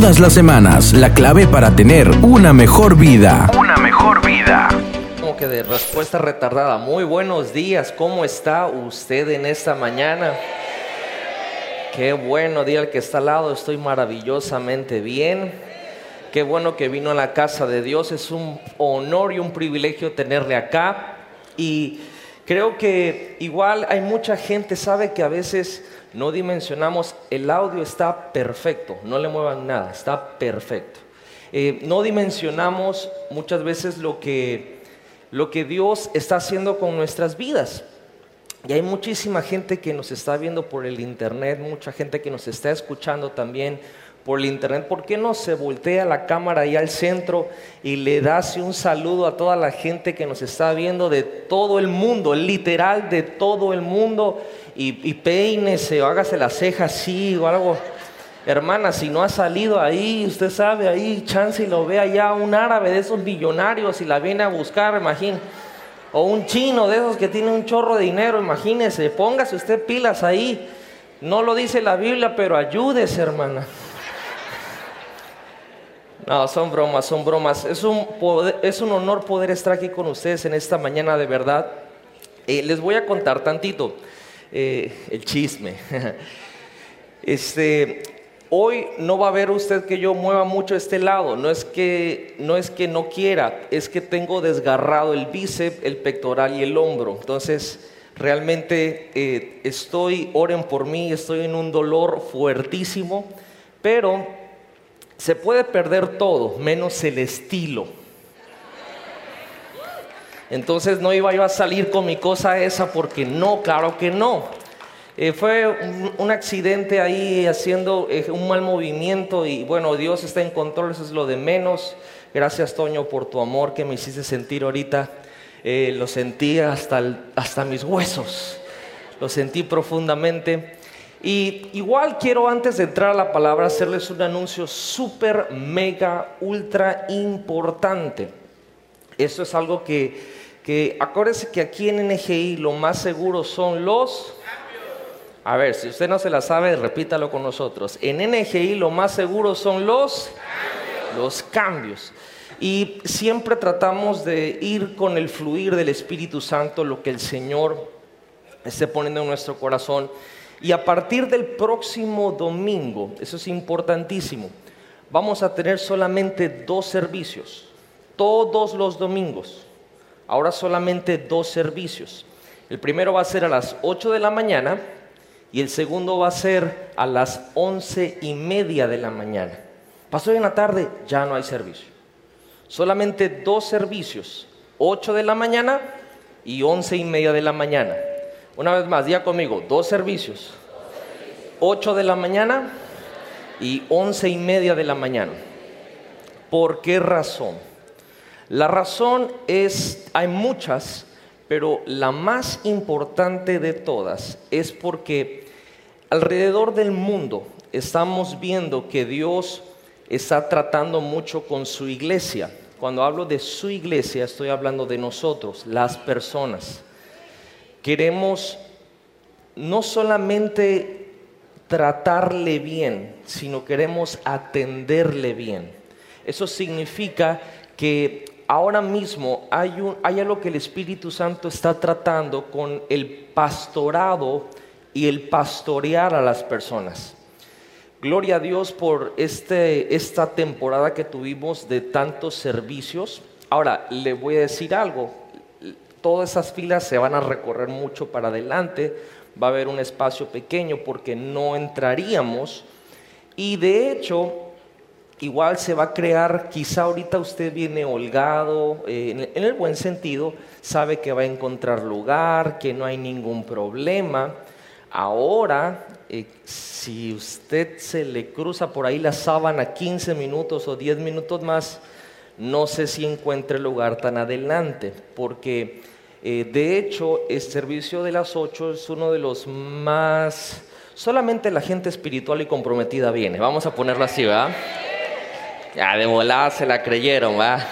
todas las semanas la clave para tener una mejor vida. Una mejor vida. Como que de respuesta retardada. Muy buenos días. ¿Cómo está usted en esta mañana? Qué bueno, día al que está al lado. Estoy maravillosamente bien. Qué bueno que vino a la casa de Dios. Es un honor y un privilegio tenerle acá. Y creo que igual hay mucha gente, sabe que a veces no dimensionamos, el audio está perfecto, no le muevan nada, está perfecto. Eh, no dimensionamos muchas veces lo que, lo que Dios está haciendo con nuestras vidas. Y hay muchísima gente que nos está viendo por el internet, mucha gente que nos está escuchando también por el internet, ¿por qué no se voltea la cámara ahí al centro y le da un saludo a toda la gente que nos está viendo de todo el mundo, literal de todo el mundo? Y, y peínese o hágase la ceja así o algo. Hermana, si no ha salido ahí, usted sabe, ahí chance y lo ve allá un árabe de esos millonarios y la viene a buscar, imagínese. O un chino de esos que tiene un chorro de dinero, imagínese. Póngase usted pilas ahí. No lo dice la Biblia, pero ayúdese, hermana. No, son bromas, son bromas. Es un, es un honor poder estar aquí con ustedes en esta mañana de verdad. Eh, les voy a contar tantito eh, el chisme. Este, hoy no va a ver usted que yo mueva mucho este lado. No es que no es que no quiera, es que tengo desgarrado el bíceps, el pectoral y el hombro. Entonces realmente eh, estoy, oren por mí, estoy en un dolor fuertísimo, pero se puede perder todo, menos el estilo. Entonces no iba yo a salir con mi cosa esa porque no, claro que no. Eh, fue un, accidente ahí haciendo eh, un mal movimiento y bueno, Dios está en control, eso es lo de menos. Gracias Toño por tu amor que me hiciste sentir ahorita. Eh, lo sentí hasta, hasta mis huesos, lo sentí profundamente. Y igual quiero antes de entrar a la palabra hacerles un anuncio súper, mega, ultra importante. Eso es algo que, que, acuérdense que aquí en NGI lo más seguro son los... A ver, si usted no se la sabe, repítalo con nosotros. En NGI lo más seguro son los... Los cambios. Y siempre tratamos de ir con el fluir del Espíritu Santo, lo que el Señor esté poniendo en nuestro corazón. Y a partir del próximo domingo, eso es importantísimo, vamos a tener solamente dos servicios, todos los domingos. Ahora solamente dos servicios. El primero va a ser a las 8 de la mañana y el segundo va a ser a las once y media de la mañana. Pasó en la tarde, ya no hay servicio. Solamente dos servicios, 8 de la mañana y once y media de la mañana. Una vez más, día conmigo, dos servicios. 8 de la mañana y once y media de la mañana. ¿Por qué razón? La razón es, hay muchas, pero la más importante de todas es porque alrededor del mundo estamos viendo que Dios está tratando mucho con su iglesia. Cuando hablo de su iglesia, estoy hablando de nosotros, las personas queremos no solamente tratarle bien, sino queremos atenderle bien. Eso significa que ahora mismo hay, un, algo que el Espíritu Santo está tratando con el pastorado y el pastorear a las personas. Gloria a Dios por este, esta temporada que tuvimos de tantos servicios. Ahora, le voy a decir algo, todas esas filas se van a recorrer mucho para adelante, va a haber un espacio pequeño porque no entraríamos y de hecho igual se va a crear, quizá ahorita usted viene holgado, eh, en el buen sentido, sabe que va a encontrar lugar, que no hay ningún problema. Ahora, eh, si usted se le cruza por ahí la sábana 15 minutos o 10 minutos más, no sé si encuentre lugar tan adelante, porque eh, de hecho el servicio de las ocho es uno de los más... Solamente la gente espiritual y comprometida viene, vamos a ponerlo así, ¿verdad? Ya de volada se la creyeron, ¿va?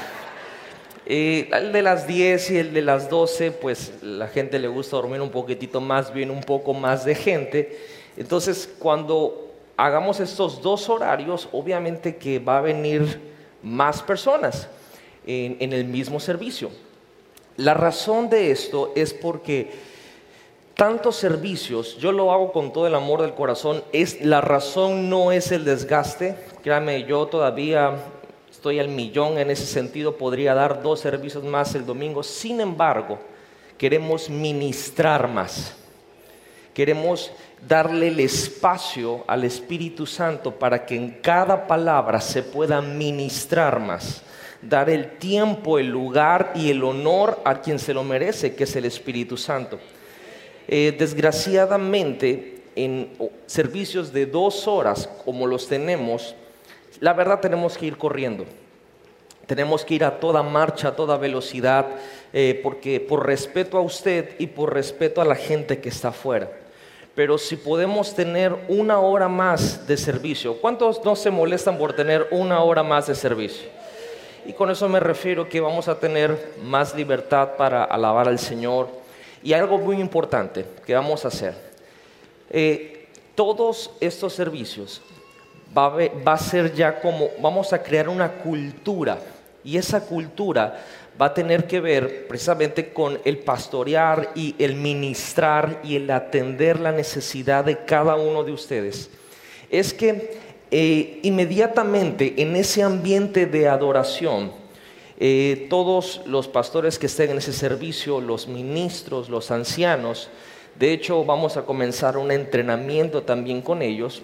El de las 10 y el de las 12, pues la gente le gusta dormir un poquitito más, viene un poco más de gente. Entonces, cuando hagamos estos dos horarios, obviamente que va a venir más personas en el mismo servicio. La razón de esto es porque tantos servicios, yo lo hago con todo el amor del corazón, es la razón no es el desgaste, créame, yo todavía estoy al millón en ese sentido, podría dar dos servicios más el domingo, sin embargo, queremos ministrar más, queremos darle el espacio al Espíritu Santo para que en cada palabra se pueda ministrar más dar el tiempo, el lugar y el honor a quien se lo merece, que es el Espíritu Santo. Eh, desgraciadamente, en servicios de dos horas como los tenemos, la verdad tenemos que ir corriendo. Tenemos que ir a toda marcha, a toda velocidad, eh, porque por respeto a usted y por respeto a la gente que está afuera. Pero si podemos tener una hora más de servicio, ¿cuántos no se molestan por tener una hora más de servicio? Y con eso me refiero que vamos a tener más libertad para alabar al Señor. Y algo muy importante que vamos a hacer. Eh, todos estos servicios va a, ser ya como, vamos a crear una cultura. Y esa cultura va a tener que ver precisamente con el pastorear y el ministrar y el atender la necesidad de cada uno de ustedes. Es que eh, inmediatamente en ese ambiente de adoración, eh, todos los pastores que estén en ese servicio, los ministros, los ancianos, de hecho vamos a comenzar un entrenamiento también con ellos,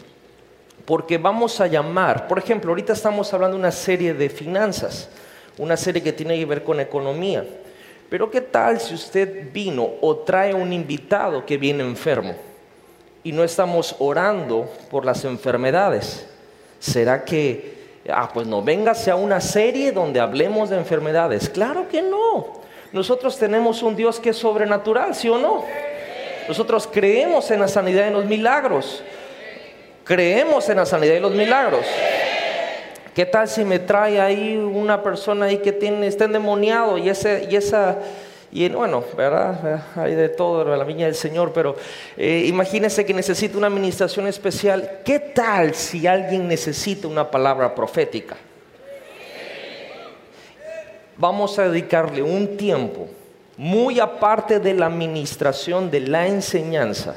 porque vamos a llamar, por ejemplo, ahorita estamos hablando de una serie de finanzas, una serie que tiene que ver con economía, pero ¿qué tal si usted vino o trae un invitado que viene enfermo y no estamos orando por las enfermedades? ¿Será que, ah, pues no, véngase a una serie donde hablemos de enfermedades? Claro que no. Nosotros tenemos un Dios que es sobrenatural, ¿sí o no? Nosotros creemos en la sanidad y en los milagros. Creemos en la sanidad y los milagros. ¿Qué tal si me trae ahí una persona ahí que tiene, está endemoniado y, ese, y esa y bueno, ¿verdad? Hay de todo la viña del Señor, pero eh, imagínense que necesita una administración especial. ¿Qué tal si alguien necesita una palabra profética? Vamos a dedicarle un tiempo muy aparte de la administración de la enseñanza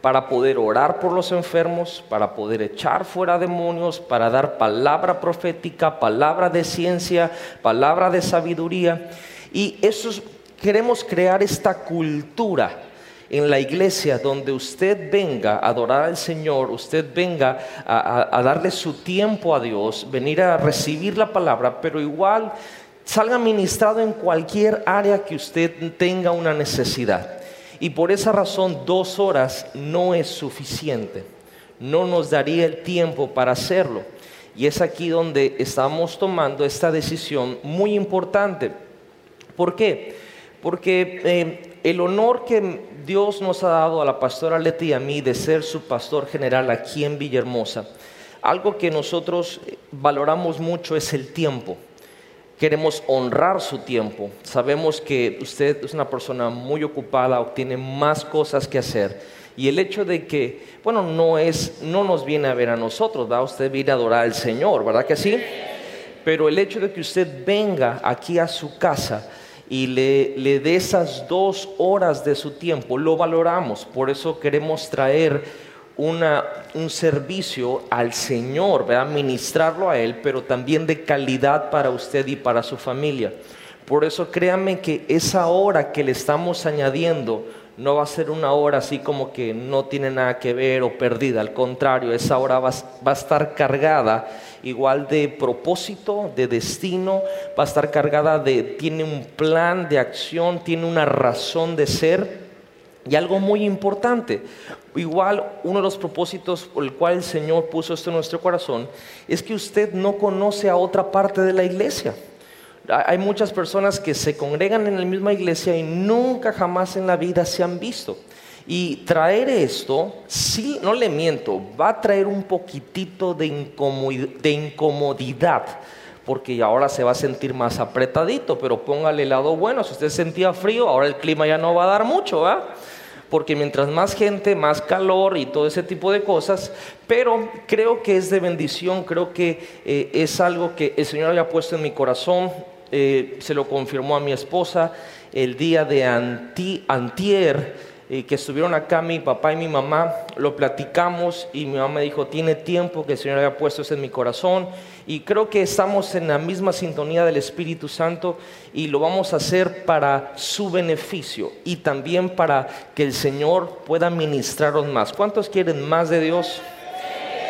para poder orar por los enfermos, para poder echar fuera demonios, para dar palabra profética, palabra de ciencia, palabra de sabiduría. Y eso es queremos crear esta cultura en la iglesia donde usted venga a adorar al Señor, usted venga a, darle su tiempo a Dios, venir a recibir la palabra, pero igual salga ministrado en cualquier área que usted tenga una necesidad. Y por esa razón dos horas no es suficiente, no nos daría el tiempo para hacerlo. Y es aquí donde estamos tomando esta decisión muy importante. ¿Por qué? Porque eh, el honor que Dios nos ha dado a la pastora Leti y a mí de ser su pastor general aquí en Villahermosa, algo que nosotros eh, valoramos mucho es el tiempo. Queremos honrar su tiempo. Sabemos que usted es una persona muy ocupada o tiene más cosas que hacer. Y el hecho de que, bueno, no es, no nos viene a ver a nosotros, ¿verdad? Usted viene a adorar al Señor, ¿verdad que sí? Pero el hecho de que usted venga aquí a su casa, y le, le dé esas dos horas de su tiempo, lo valoramos. Por eso queremos traer una, un servicio al Señor, ¿verdad? ministrarlo a Él, pero también de calidad para usted y para su familia. Por eso créanme que esa hora que le estamos añadiendo no va a ser una hora así como que no tiene nada que ver o perdida, al contrario, esa hora va, va a estar cargada igual de propósito, de destino, va a estar cargada de, tiene un plan de acción, tiene una razón de ser. Y algo muy importante, igual uno de los propósitos por el cual el Señor puso esto en nuestro corazón, es que usted no conoce a otra parte de la iglesia. Hay muchas personas que se congregan en la misma iglesia y nunca jamás en la vida se han visto. Y traer esto, sí, no le miento, va a traer un poquitito de, incomodidad, porque ahora se va a sentir más apretadito, pero póngale el lado bueno, si usted sentía frío, ahora el clima ya no va a dar mucho, ¿va? porque mientras más gente, más calor y todo ese tipo de cosas, pero creo que es de bendición, creo que eh, es algo que el Señor había puesto en mi corazón, eh, se lo confirmó a mi esposa el día de antier que estuvieron acá mi papá y mi mamá, lo platicamos y mi mamá me dijo, tiene tiempo que el Señor haya puesto eso en mi corazón y creo que estamos en la misma sintonía del Espíritu Santo y lo vamos a hacer para su beneficio y también para que el Señor pueda ministraros más. ¿Cuántos quieren más de Dios?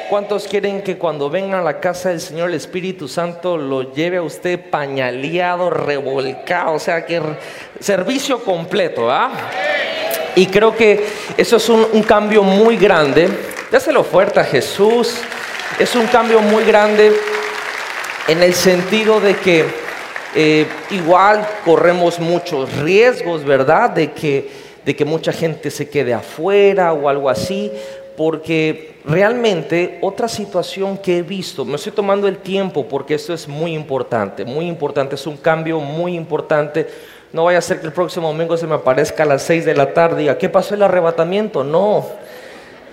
¿Cuántos quieren que cuando vengan a la casa del Señor el Espíritu Santo lo lleve a usted pañaleado, revolcado? O sea, que servicio completo, ¿ah? Y creo que eso es un, cambio muy grande. Dáselo fuerte a Jesús. Es un cambio muy grande en el sentido de que eh, igual corremos muchos riesgos, ¿verdad? De que, de que mucha gente se quede afuera o algo así, porque realmente otra situación que he visto, me estoy tomando el tiempo porque esto es muy importante, muy importante, es un cambio muy importante no vaya a ser que el próximo domingo se me aparezca a las 6 de la tarde y diga, ¿qué pasó el arrebatamiento? No,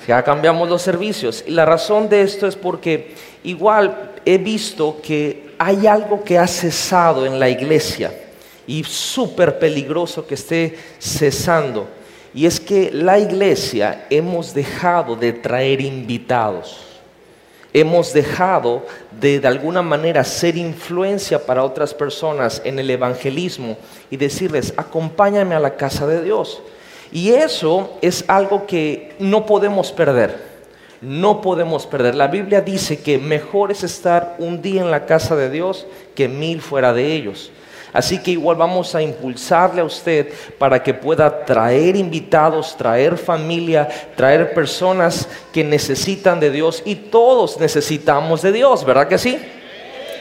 ya cambiamos los servicios. Y la razón de esto es porque igual he visto que hay algo que ha cesado en la iglesia y súper peligroso que esté cesando. Y es que la iglesia hemos dejado de traer invitados hemos dejado de de alguna manera ser influencia para otras personas en el evangelismo y decirles, acompáñame a la casa de Dios. Y eso es algo que no podemos perder. No podemos perder. La Biblia dice que mejor es estar un día en la casa de Dios que mil fuera de ellos. Así que igual vamos a impulsarle a usted para que pueda traer invitados, traer familia, traer personas que necesitan de Dios y todos necesitamos de Dios, ¿verdad que sí?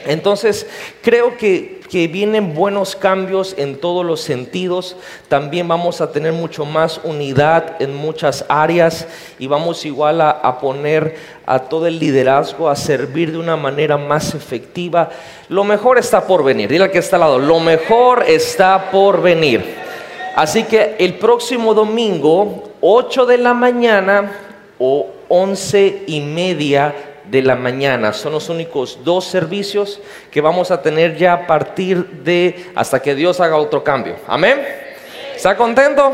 Entonces, creo que que vienen buenos cambios en todos los sentidos. También vamos a tener mucho más unidad en muchas áreas y vamos igual a, poner a todo el liderazgo a servir de una manera más efectiva. Lo mejor está por venir. Dile al que está al lado, lo mejor está por venir. Así que el próximo domingo, 8 de la mañana o 11 y media de la mañana. Son los únicos dos servicios que vamos a tener ya a partir de hasta que Dios haga otro cambio. Amén. ¿Está contento?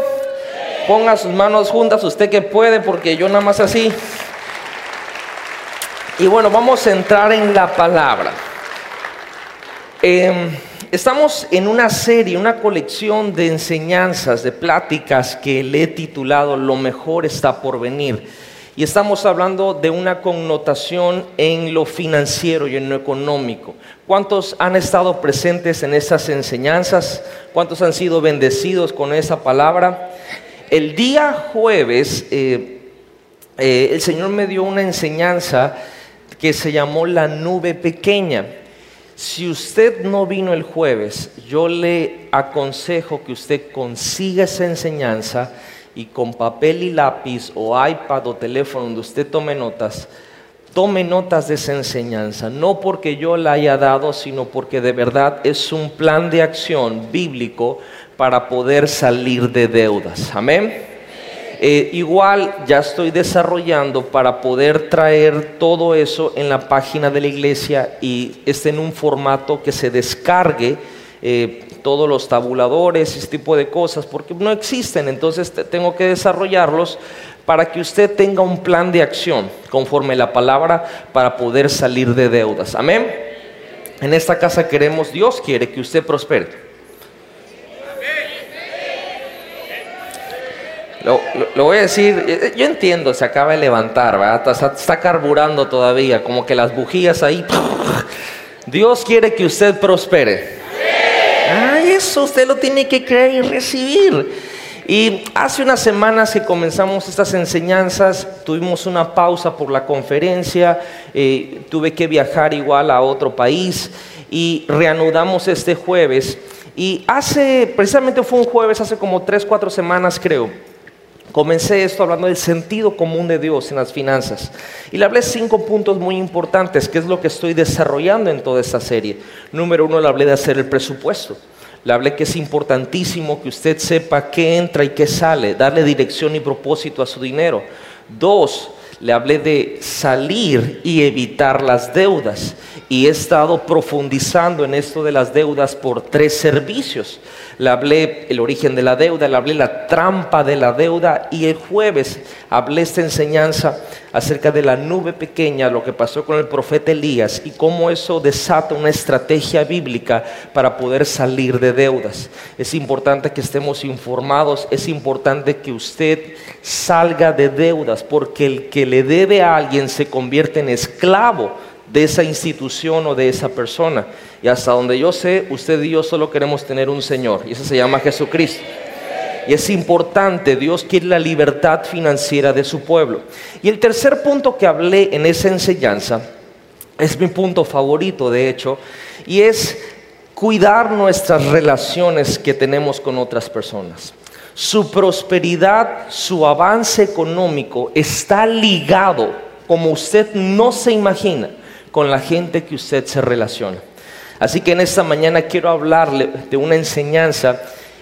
Ponga sus manos juntas, usted que puede, porque yo nada más así. Y bueno, vamos a entrar en la palabra. Em, estamos en una serie, una colección de enseñanzas, de pláticas que le he titulado Lo mejor está por venir. Y estamos hablando de una connotación en lo financiero y en lo económico. ¿Cuántos han estado presentes en esas enseñanzas? ¿Cuántos han sido bendecidos con esa palabra? El día jueves eh, eh, el Señor me dio una enseñanza que se llamó la nube pequeña. Si usted no vino el jueves, yo le aconsejo que usted consiga esa enseñanza y con papel y lápiz o iPad o teléfono donde usted tome notas, tome notas de esa enseñanza, no porque yo la haya dado, sino porque de verdad es un plan de acción bíblico para poder salir de deudas. Amén. Eh, igual ya estoy desarrollando para poder traer todo eso en la página de la iglesia y esté en un formato que se descargue eh, todos los tabuladores, ese tipo de cosas, porque no existen, entonces tengo que desarrollarlos para que usted tenga un plan de acción conforme la palabra para poder salir de deudas. Amén. En esta casa queremos, Dios quiere que usted prospere. Lo, voy a decir, eh, eh, yo entiendo, se acaba de levantar, Está, está, carburando todavía, como que las bujías ahí. Dios quiere que usted prospere. Ah, eso usted lo tiene que creer y recibir. Y hace unas semanas que comenzamos estas enseñanzas, tuvimos una pausa por la conferencia, eh, tuve que viajar igual a otro país y reanudamos este jueves. Y hace, precisamente fue un jueves, hace como tres, cuatro semanas creo, Comencé esto hablando del sentido común de Dios en las finanzas. Y le hablé cinco puntos muy importantes, que es lo que estoy desarrollando en toda esta serie. Número uno, le hablé de hacer el presupuesto. Le hablé que es importantísimo que usted sepa qué entra y qué sale, darle dirección y propósito a su dinero. Dos, le hablé de salir y evitar las deudas. Y he estado profundizando en esto de las deudas por tres servicios. Le hablé el origen de la deuda, le hablé la trampa de la deuda y el jueves hablé esta enseñanza acerca de la nube pequeña, lo que pasó con el profeta Elías y cómo eso desata una estrategia bíblica para poder salir de deudas. Es importante que estemos informados, es importante que usted salga de deudas porque el que le debe a alguien se convierte en esclavo de esa institución o de esa persona. Y hasta donde yo sé, usted y yo solo queremos tener un Señor, y ese se llama Jesucristo. Y es importante, Dios quiere la libertad financiera de su pueblo. Y el tercer punto que hablé en esa enseñanza, es mi punto favorito de hecho, y es cuidar nuestras relaciones que tenemos con otras personas. Su prosperidad, su avance económico está ligado, como usted no se imagina, con la gente que usted se relaciona. Así que en esta mañana quiero hablarle de una enseñanza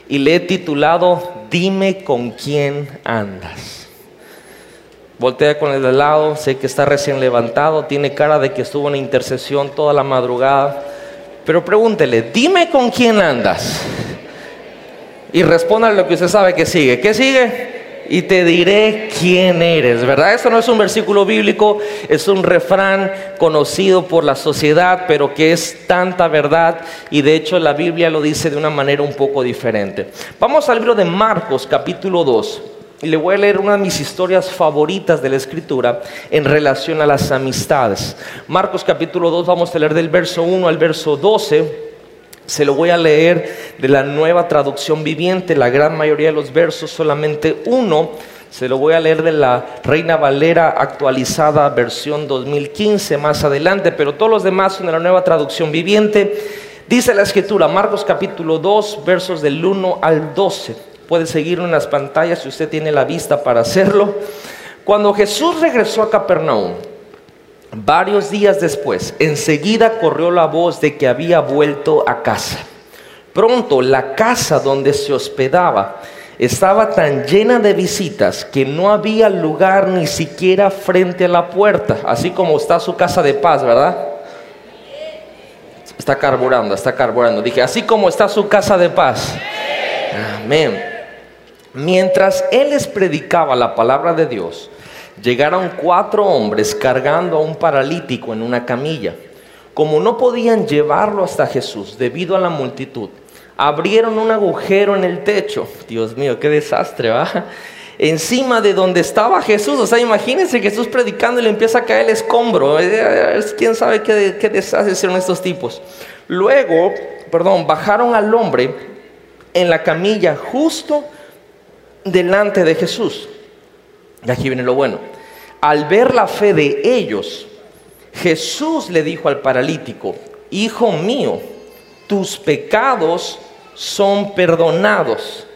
y le he titulado Dime con quién andas. Voltea con el de lado, sé que está recién levantado, tiene cara de que estuvo en intercesión toda la madrugada, pero pregúntele, dime con quién andas. Y responda lo que usted sabe que sigue. ¿Qué sigue? y te diré quién eres, ¿verdad? Eso no es un versículo bíblico, es un refrán conocido por la sociedad, pero que es tanta verdad y de hecho la Biblia lo dice de una manera un poco diferente. Vamos al libro de Marcos capítulo 2 y le voy a leer una de mis historias favoritas de la escritura en relación a las amistades. Marcos capítulo 2 vamos a leer del verso 1 al verso 12. Se lo voy a leer de la nueva traducción viviente, la gran mayoría de los versos, solamente uno. Se lo voy a leer de la Reina Valera actualizada versión 2015 más adelante, pero todos los demás son de la nueva traducción viviente. Dice la escritura, Marcos capítulo 2, versos del 1 al 12. Puede seguirlo en las pantallas si usted tiene la vista para hacerlo. Cuando Jesús regresó a Capernaum, Varios días después, enseguida corrió la voz de que había vuelto a casa. Pronto la casa donde se hospedaba estaba tan llena de visitas que no había lugar ni siquiera frente a la puerta, así como está su casa de paz, ¿verdad? Está carburando, está carburando. Dije, así como está su casa de paz. Amén. Mientras él les predicaba la palabra de Dios, llegaron cuatro hombres cargando a un paralítico en una camilla. Como no podían llevarlo hasta Jesús debido a la multitud, abrieron un agujero en el techo. Dios mío, qué desastre, ¿va? Encima de donde estaba Jesús. O sea, imagínense Jesús predicando y le empieza a caer el escombro. Eh, ¿Quién sabe qué, qué desastre hicieron estos tipos? Luego, perdón, bajaron al hombre en la camilla justo delante de Jesús. Y aquí viene lo bueno. Al ver la fe de ellos, Jesús le dijo al paralítico, Hijo mío, tus pecados son perdonados.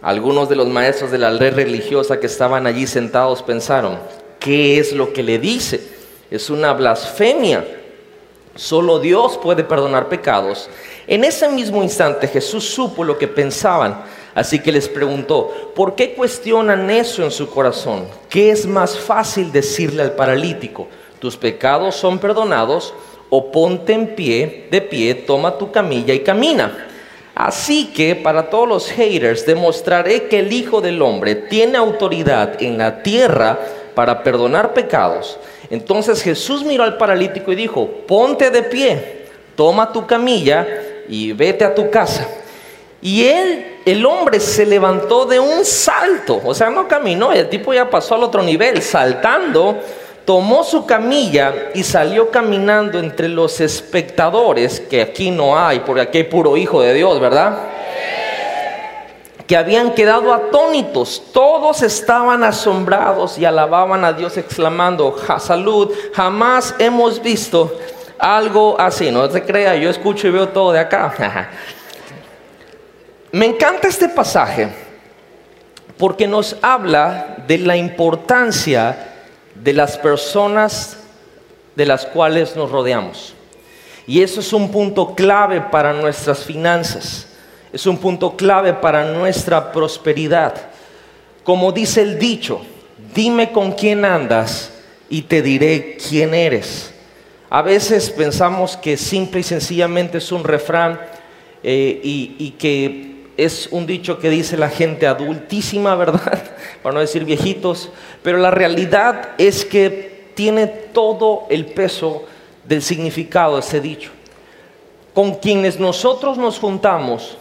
Algunos de los maestros de la ley religiosa que estaban allí sentados pensaron, ¿qué es lo que le dice? Es una blasfemia. Solo Dios puede perdonar pecados. En ese mismo instante Jesús supo lo que pensaban Así que les preguntó, ¿por qué cuestionan eso en su corazón? ¿Qué es más fácil decirle al paralítico? ¿Tus pecados son perdonados? O ponte en pie, de pie, toma tu camilla y camina. Así que para todos los haters demostraré que el Hijo del Hombre tiene autoridad en la tierra para perdonar pecados. Entonces Jesús miró al paralítico y dijo, ponte de pie, toma tu camilla y vete a tu casa. Y él el hombre se levantó de un salto, o sea, no caminó, el tipo ya pasó al otro nivel, saltando, tomó su camilla y salió caminando entre los espectadores, que aquí no hay, porque aquí hay puro hijo de Dios, ¿verdad? Que habían quedado atónitos, todos estaban asombrados y alababan a Dios exclamando, salud, jamás hemos visto algo así, no se crea, yo escucho y veo todo de acá. Me encanta este pasaje porque nos habla de la importancia de las personas de las cuales nos rodeamos. Y eso es un punto clave para nuestras finanzas. Es un punto clave para nuestra prosperidad. Como dice el dicho, dime con quién andas y te diré quién eres. A veces pensamos que simple y sencillamente es un refrán eh, y, y que es un dicho que dice la gente adultísima, ¿verdad? Para no decir viejitos, pero la realidad es que tiene todo el peso del significado ese dicho. Con quienes nosotros nos juntamos,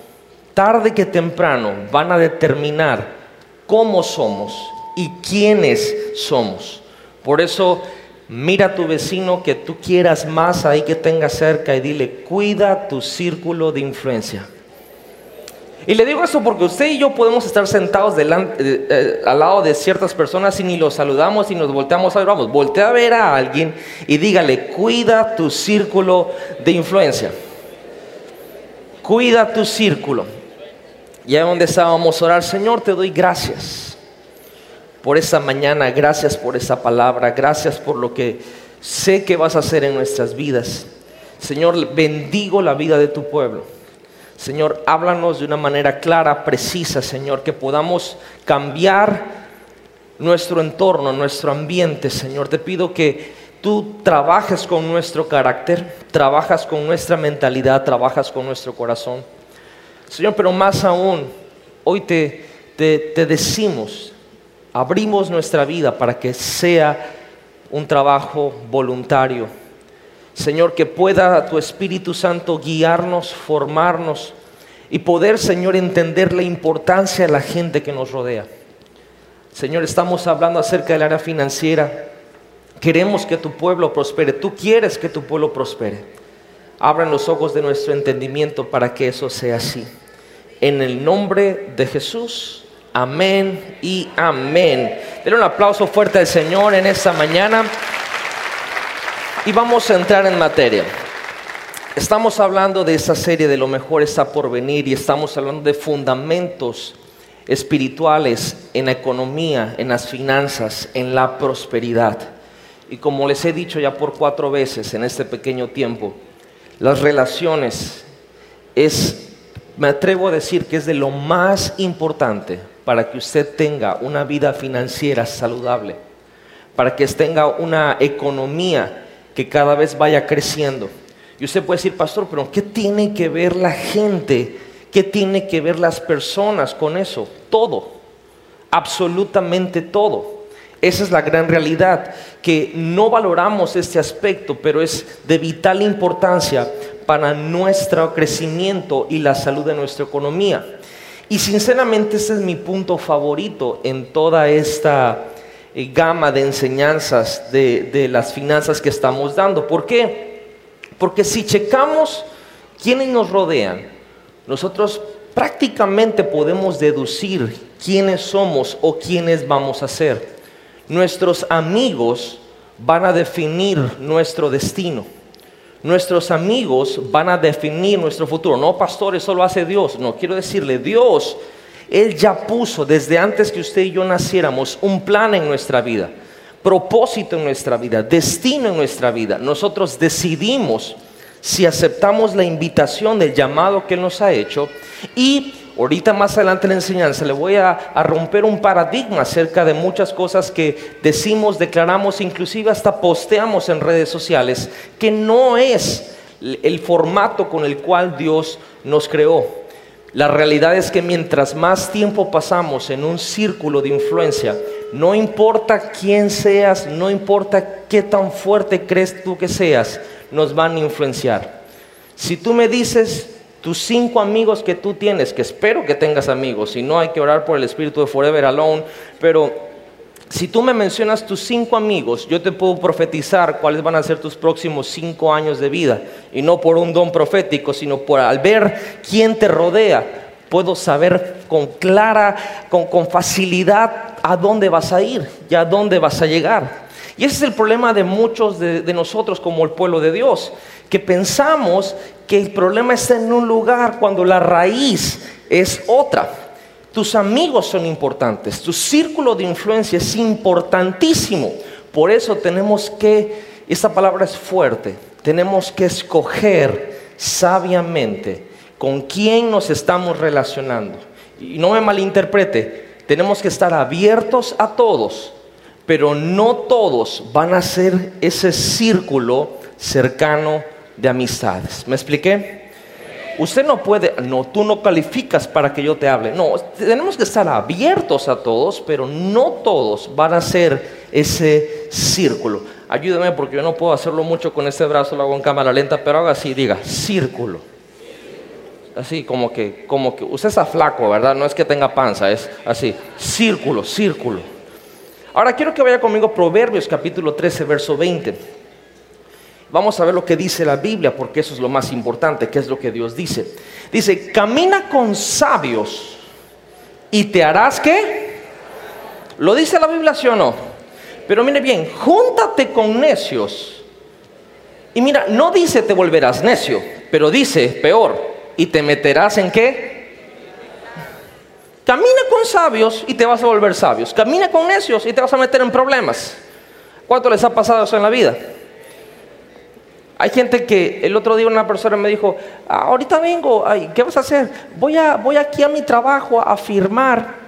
tarde que temprano, van a determinar cómo somos y quiénes somos. Por eso, mira a tu vecino que tú quieras más ahí que tengas cerca y dile, cuida tu círculo de influencia. Y le digo eso porque usted y yo podemos estar sentados delante, eh, eh, al lado de ciertas personas y ni los saludamos y nos volteamos a ver. Voltea a ver a alguien y dígale, cuida tu círculo de influencia. Cuida tu círculo. Y ahí donde estábamos a orar, Señor, te doy gracias por esta mañana, gracias por esta palabra, gracias por lo que sé que vas a hacer en nuestras vidas. Señor, bendigo la vida de tu pueblo. Señor, háblanos de una manera clara, precisa, Señor, que podamos cambiar nuestro entorno, nuestro ambiente, Señor. Te pido que tú trabajes con nuestro carácter, trabajas con nuestra mentalidad, trabajas con nuestro corazón. Señor, pero más aún, hoy te, te, decimos, abrimos nuestra vida para que sea un trabajo voluntario Señor, que pueda tu Espíritu Santo guiarnos, formarnos y poder, Señor, entender la importancia de la gente que nos rodea. Señor, estamos hablando acerca del área financiera. Queremos que tu pueblo prospere. Tú quieres que tu pueblo prospere. Abran los ojos de nuestro entendimiento para que eso sea así. En el nombre de Jesús. Amén y amén. Denle un aplauso fuerte al Señor en esta mañana. Y vamos a entrar en materia. Estamos hablando de esa serie de lo mejor está por venir y estamos hablando de fundamentos espirituales en la economía, en las finanzas, en la prosperidad. Y como les he dicho ya por cuatro veces en este pequeño tiempo, las relaciones es, me atrevo a decir que es de lo más importante para que usted tenga una vida financiera saludable, para que tenga una economía que cada vez vaya creciendo. Y usted puede decir, pastor, pero ¿qué tiene que ver la gente? ¿Qué tiene que ver las personas con eso? Todo, absolutamente todo. Esa es la gran realidad, que no valoramos este aspecto, pero es de vital importancia para nuestro crecimiento y la salud de nuestra economía. Y sinceramente ese es mi punto favorito en toda esta gama de enseñanzas de, las finanzas que estamos dando. ¿Por qué? Porque si checamos quiénes nos rodean, nosotros prácticamente podemos deducir quiénes somos o quiénes vamos a ser. Nuestros amigos van a definir nuestro destino. Nuestros amigos van a definir nuestro futuro. No, pastor, eso lo hace Dios. No, quiero decirle, Dios él ya puso desde antes que usted y yo naciéramos un plan en nuestra vida, propósito en nuestra vida, destino en nuestra vida. Nosotros decidimos si aceptamos la invitación del llamado que Él nos ha hecho y ahorita más adelante en la enseñanza le voy a, a, romper un paradigma acerca de muchas cosas que decimos, declaramos, inclusive hasta posteamos en redes sociales, que no es el formato con el cual Dios nos creó. La realidad es que mientras más tiempo pasamos en un círculo de influencia, no importa quién seas, no importa qué tan fuerte crees tú que seas, nos van a influenciar. Si tú me dices tus cinco amigos que tú tienes, que espero que tengas amigos, si no hay que orar por el espíritu de Forever Alone, pero si tú me mencionas tus cinco amigos, yo te puedo profetizar cuáles van a ser tus próximos cinco años de vida. Y no por un don profético, sino por al ver quién te rodea, puedo saber con clara, con, facilidad a dónde vas a ir y a dónde vas a llegar. Y ese es el problema de muchos de nosotros como el pueblo de Dios, que pensamos que el problema está en un lugar cuando la raíz es otra. Tus amigos son importantes, tu círculo de influencia es importantísimo. Por eso tenemos que, esta palabra es fuerte, tenemos que escoger sabiamente con quién nos estamos relacionando. Y no me malinterprete, tenemos que estar abiertos a todos, pero no todos van a ser ese círculo cercano de amistades. ¿Me expliqué? Usted no puede, no, tú no calificas para que yo te hable. No, tenemos que estar abiertos a todos, pero no todos van a ser ese círculo. Ayúdeme porque yo no puedo hacerlo mucho con este brazo, lo hago en cámara lenta, pero haga así, diga, círculo. Así como que, como que, usted está flaco, ¿verdad? No es que tenga panza, es así, círculo, círculo. Ahora quiero que vaya conmigo Proverbios capítulo 13, verso 20. Vamos a ver lo que dice la Biblia, porque eso es lo más importante, que es lo que Dios dice. Dice, camina con sabios y te harás qué? ¿Lo dice la Biblia, sí o no? Pero mire bien, júntate con necios. Y mira, no dice te volverás necio, pero dice, peor, y te meterás en qué? Camina con sabios y te vas a volver sabios. Camina con necios y te vas a meter en problemas. ¿Cuánto les ha pasado eso en la vida? Hay gente que el otro día una persona me dijo, ah, ahorita vengo, ¿qué vas a hacer? Voy, a, voy aquí a mi trabajo a firmar.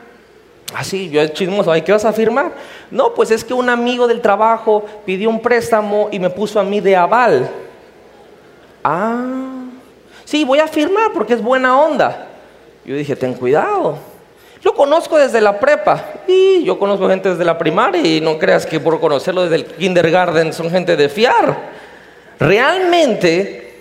Así, yo chismoso, ¿qué vas a firmar? No, pues es que un amigo del trabajo pidió un préstamo y me puso a mí de aval. Ah, sí, voy a firmar porque es buena onda. Yo dije, ten cuidado. Lo conozco desde la prepa y yo conozco gente desde la primaria y no creas que por conocerlo desde el kindergarten son gente de fiar. Realmente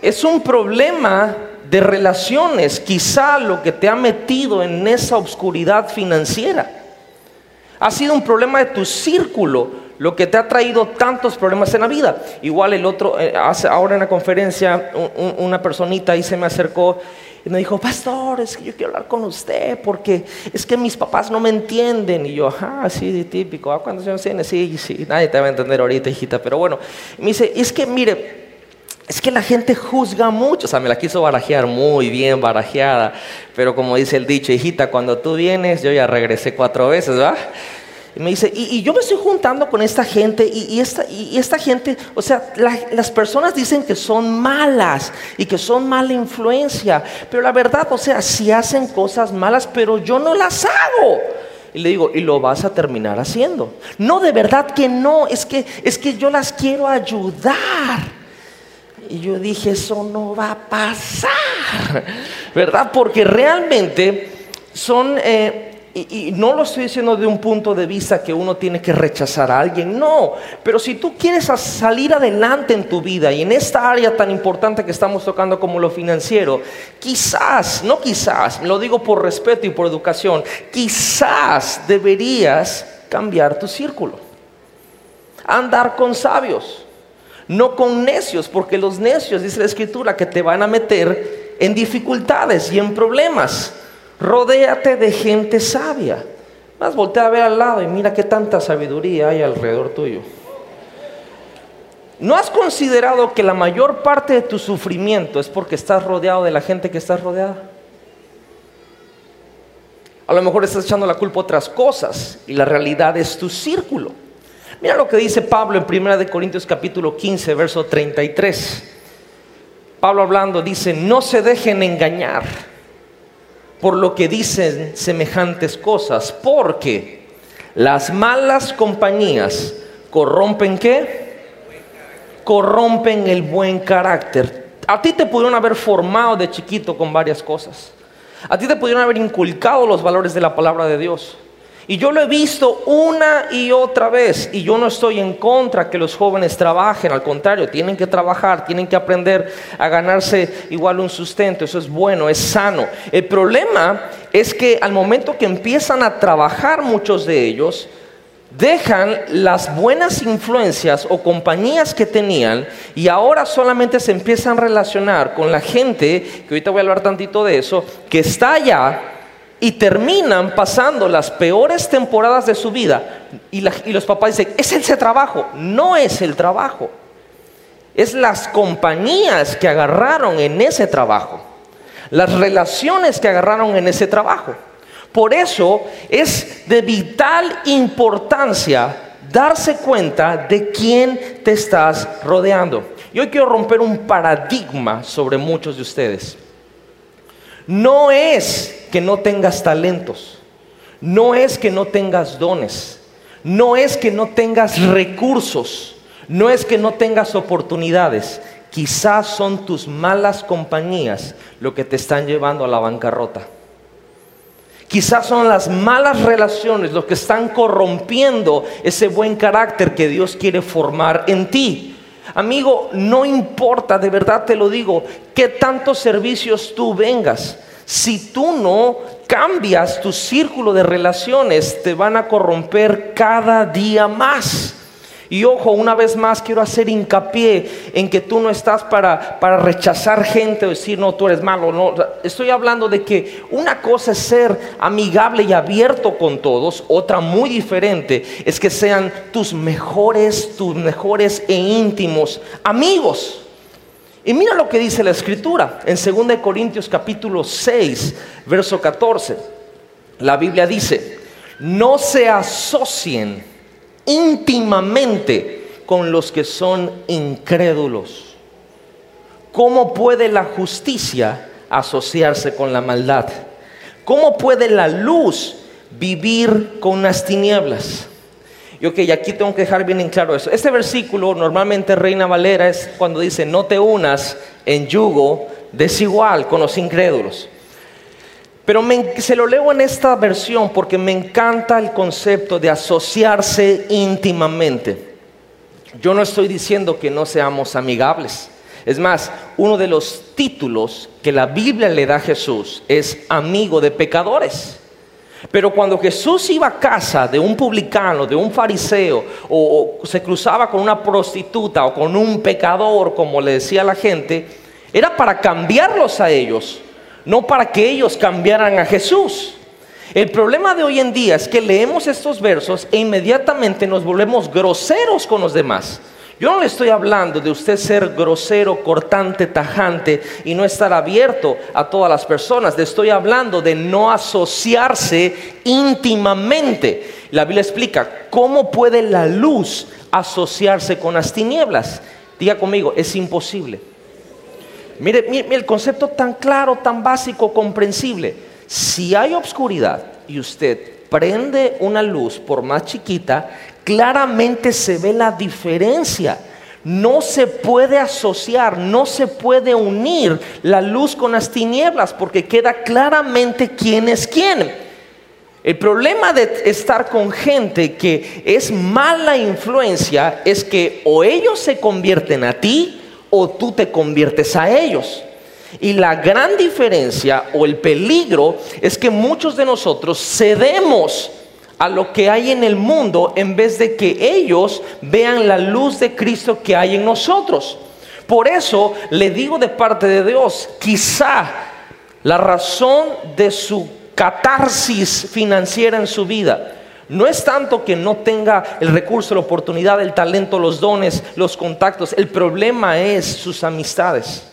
es un problema de relaciones, quizá lo que te ha metido en esa oscuridad financiera. Ha sido un problema de tu círculo lo que te ha traído tantos problemas en la vida. Igual el otro, eh, ahora en la conferencia, una personita ahí se me acercó y me dijo, pastor, es que yo quiero hablar con usted porque es que mis papás no me entienden. Y yo, ah, sí, típico, ¿ah, ¿cuántos años tienes? Sí, sí, nadie te va a entender ahorita, hijita, pero bueno. me dice, es que mire, es que la gente juzga mucho, o sea, me la quiso barajear muy bien barajeada, pero como dice el dicho, hijita, cuando tú vienes, yo ya regresé cuatro veces, ¿va? Y me dice, y, yo me estoy juntando con esta gente y, esta, y esta, gente, o sea, las personas dicen que son malas y que son mala influencia, pero la verdad, o sea, si hacen cosas malas, pero yo no las hago. Y le digo, y lo vas a terminar haciendo. No, de verdad que no, es que, es que yo las quiero ayudar. Y yo dije, eso no va a pasar, ¿verdad? Porque realmente son... Eh, y, no lo estoy diciendo de un punto de vista que uno tiene que rechazar a alguien, no, pero si tú quieres salir adelante en tu vida y en esta área tan importante que estamos tocando como lo financiero, quizás, no quizás, lo digo por respeto y por educación, quizás deberías cambiar tu círculo, andar con sabios, no con necios, porque los necios, dice la escritura, que te van a meter en dificultades y en problemas. Rodéate de gente sabia. Más voltea a ver al lado y mira qué tanta sabiduría hay alrededor tuyo. ¿No has considerado que la mayor parte de tu sufrimiento es porque estás rodeado de la gente que estás rodeada? A lo mejor estás echando la culpa a otras cosas y la realidad es tu círculo. Mira lo que dice Pablo en 1 Corintios capítulo 15, verso 33. Pablo hablando dice, no se dejen engañar por lo que dicen semejantes cosas, porque las malas compañías corrompen qué? Corrompen el buen carácter. A ti te pudieron haber formado de chiquito con varias cosas. A ti te pudieron haber inculcado los valores de la palabra de Dios. Y yo lo he visto una y otra vez. Y yo no estoy en contra que los jóvenes trabajen. Al contrario, tienen que trabajar, tienen que aprender a ganarse igual un sustento. Eso es bueno, es sano. El problema es que al momento que empiezan a trabajar muchos de ellos, dejan las buenas influencias o compañías que tenían y ahora solamente se empiezan a relacionar con la gente, que ahorita voy a hablar tantito de eso, que está allá y terminan pasando las peores temporadas de su vida y, los papás dicen, es ese trabajo, no es el trabajo, es las compañías que agarraron en ese trabajo, las relaciones que agarraron en ese trabajo. Por eso es de vital importancia darse cuenta de quién te estás rodeando. Y hoy quiero romper un paradigma sobre muchos de ustedes. No es que no tengas talentos, no es que no tengas dones, no es que no tengas recursos, no es que no tengas oportunidades. Quizás son tus malas compañías lo que te están llevando a la bancarrota. Quizás son las malas relaciones lo que están corrompiendo ese buen carácter que Dios quiere formar en ti. Amigo, no importa, de verdad te lo digo, qué tantos servicios tú vengas. Si tú no cambias tu círculo de relaciones, te van a corromper cada día más. Y ojo, una vez más quiero hacer hincapié en que tú no estás para, para rechazar gente o decir, no, tú eres malo. No. Estoy hablando de que una cosa es ser amigable y abierto con todos, otra muy diferente es que sean tus mejores, tus mejores e íntimos amigos. Y mira lo que dice la escritura en 2 Corintios capítulo 6, verso 14. La Biblia dice, no se asocien íntimamente con los que son incrédulos. ¿Cómo puede la justicia asociarse con la maldad? ¿Cómo puede la luz vivir con las tinieblas? Y ok, aquí tengo que dejar bien en claro eso. Este versículo normalmente Reina Valera es cuando dice, no te unas en yugo desigual con los incrédulos. Pero se lo leo en esta versión porque me encanta el concepto de asociarse íntimamente. Yo no estoy diciendo que no seamos amigables. Es más, uno de los títulos que la Biblia le da a Jesús es amigo de pecadores. Pero cuando Jesús iba a casa de un publicano, de un fariseo, o, o, se cruzaba con una prostituta o con un pecador, como le decía la gente, era para cambiarlos a ellos no para que ellos cambiaran a Jesús. El problema de hoy en día es que leemos estos versos e inmediatamente nos volvemos groseros con los demás. Yo no le estoy hablando de usted ser grosero, cortante, tajante y no estar abierto a todas las personas. Le estoy hablando de no asociarse íntimamente. La Biblia explica cómo puede la luz asociarse con las tinieblas. Diga conmigo, es imposible. Mire, el concepto tan claro, tan básico, comprensible. Si hay obscuridad y usted prende una luz, por más chiquita, claramente se ve la diferencia. No se puede asociar, no se puede unir la luz con las tinieblas porque queda claramente quién es quién. El problema de estar con gente que es mala influencia es que o ellos se convierten a ti o tú te conviertes a ellos. Y la gran diferencia o el peligro es que muchos de nosotros cedemos a lo que hay en el mundo en vez de que ellos vean la luz de Cristo que hay en nosotros. Por eso le digo de parte de Dios, quizá la razón de su catarsis financiera en su vida no es tanto que no tenga el recurso, la oportunidad, el talento, los dones, los contactos. El problema es sus amistades.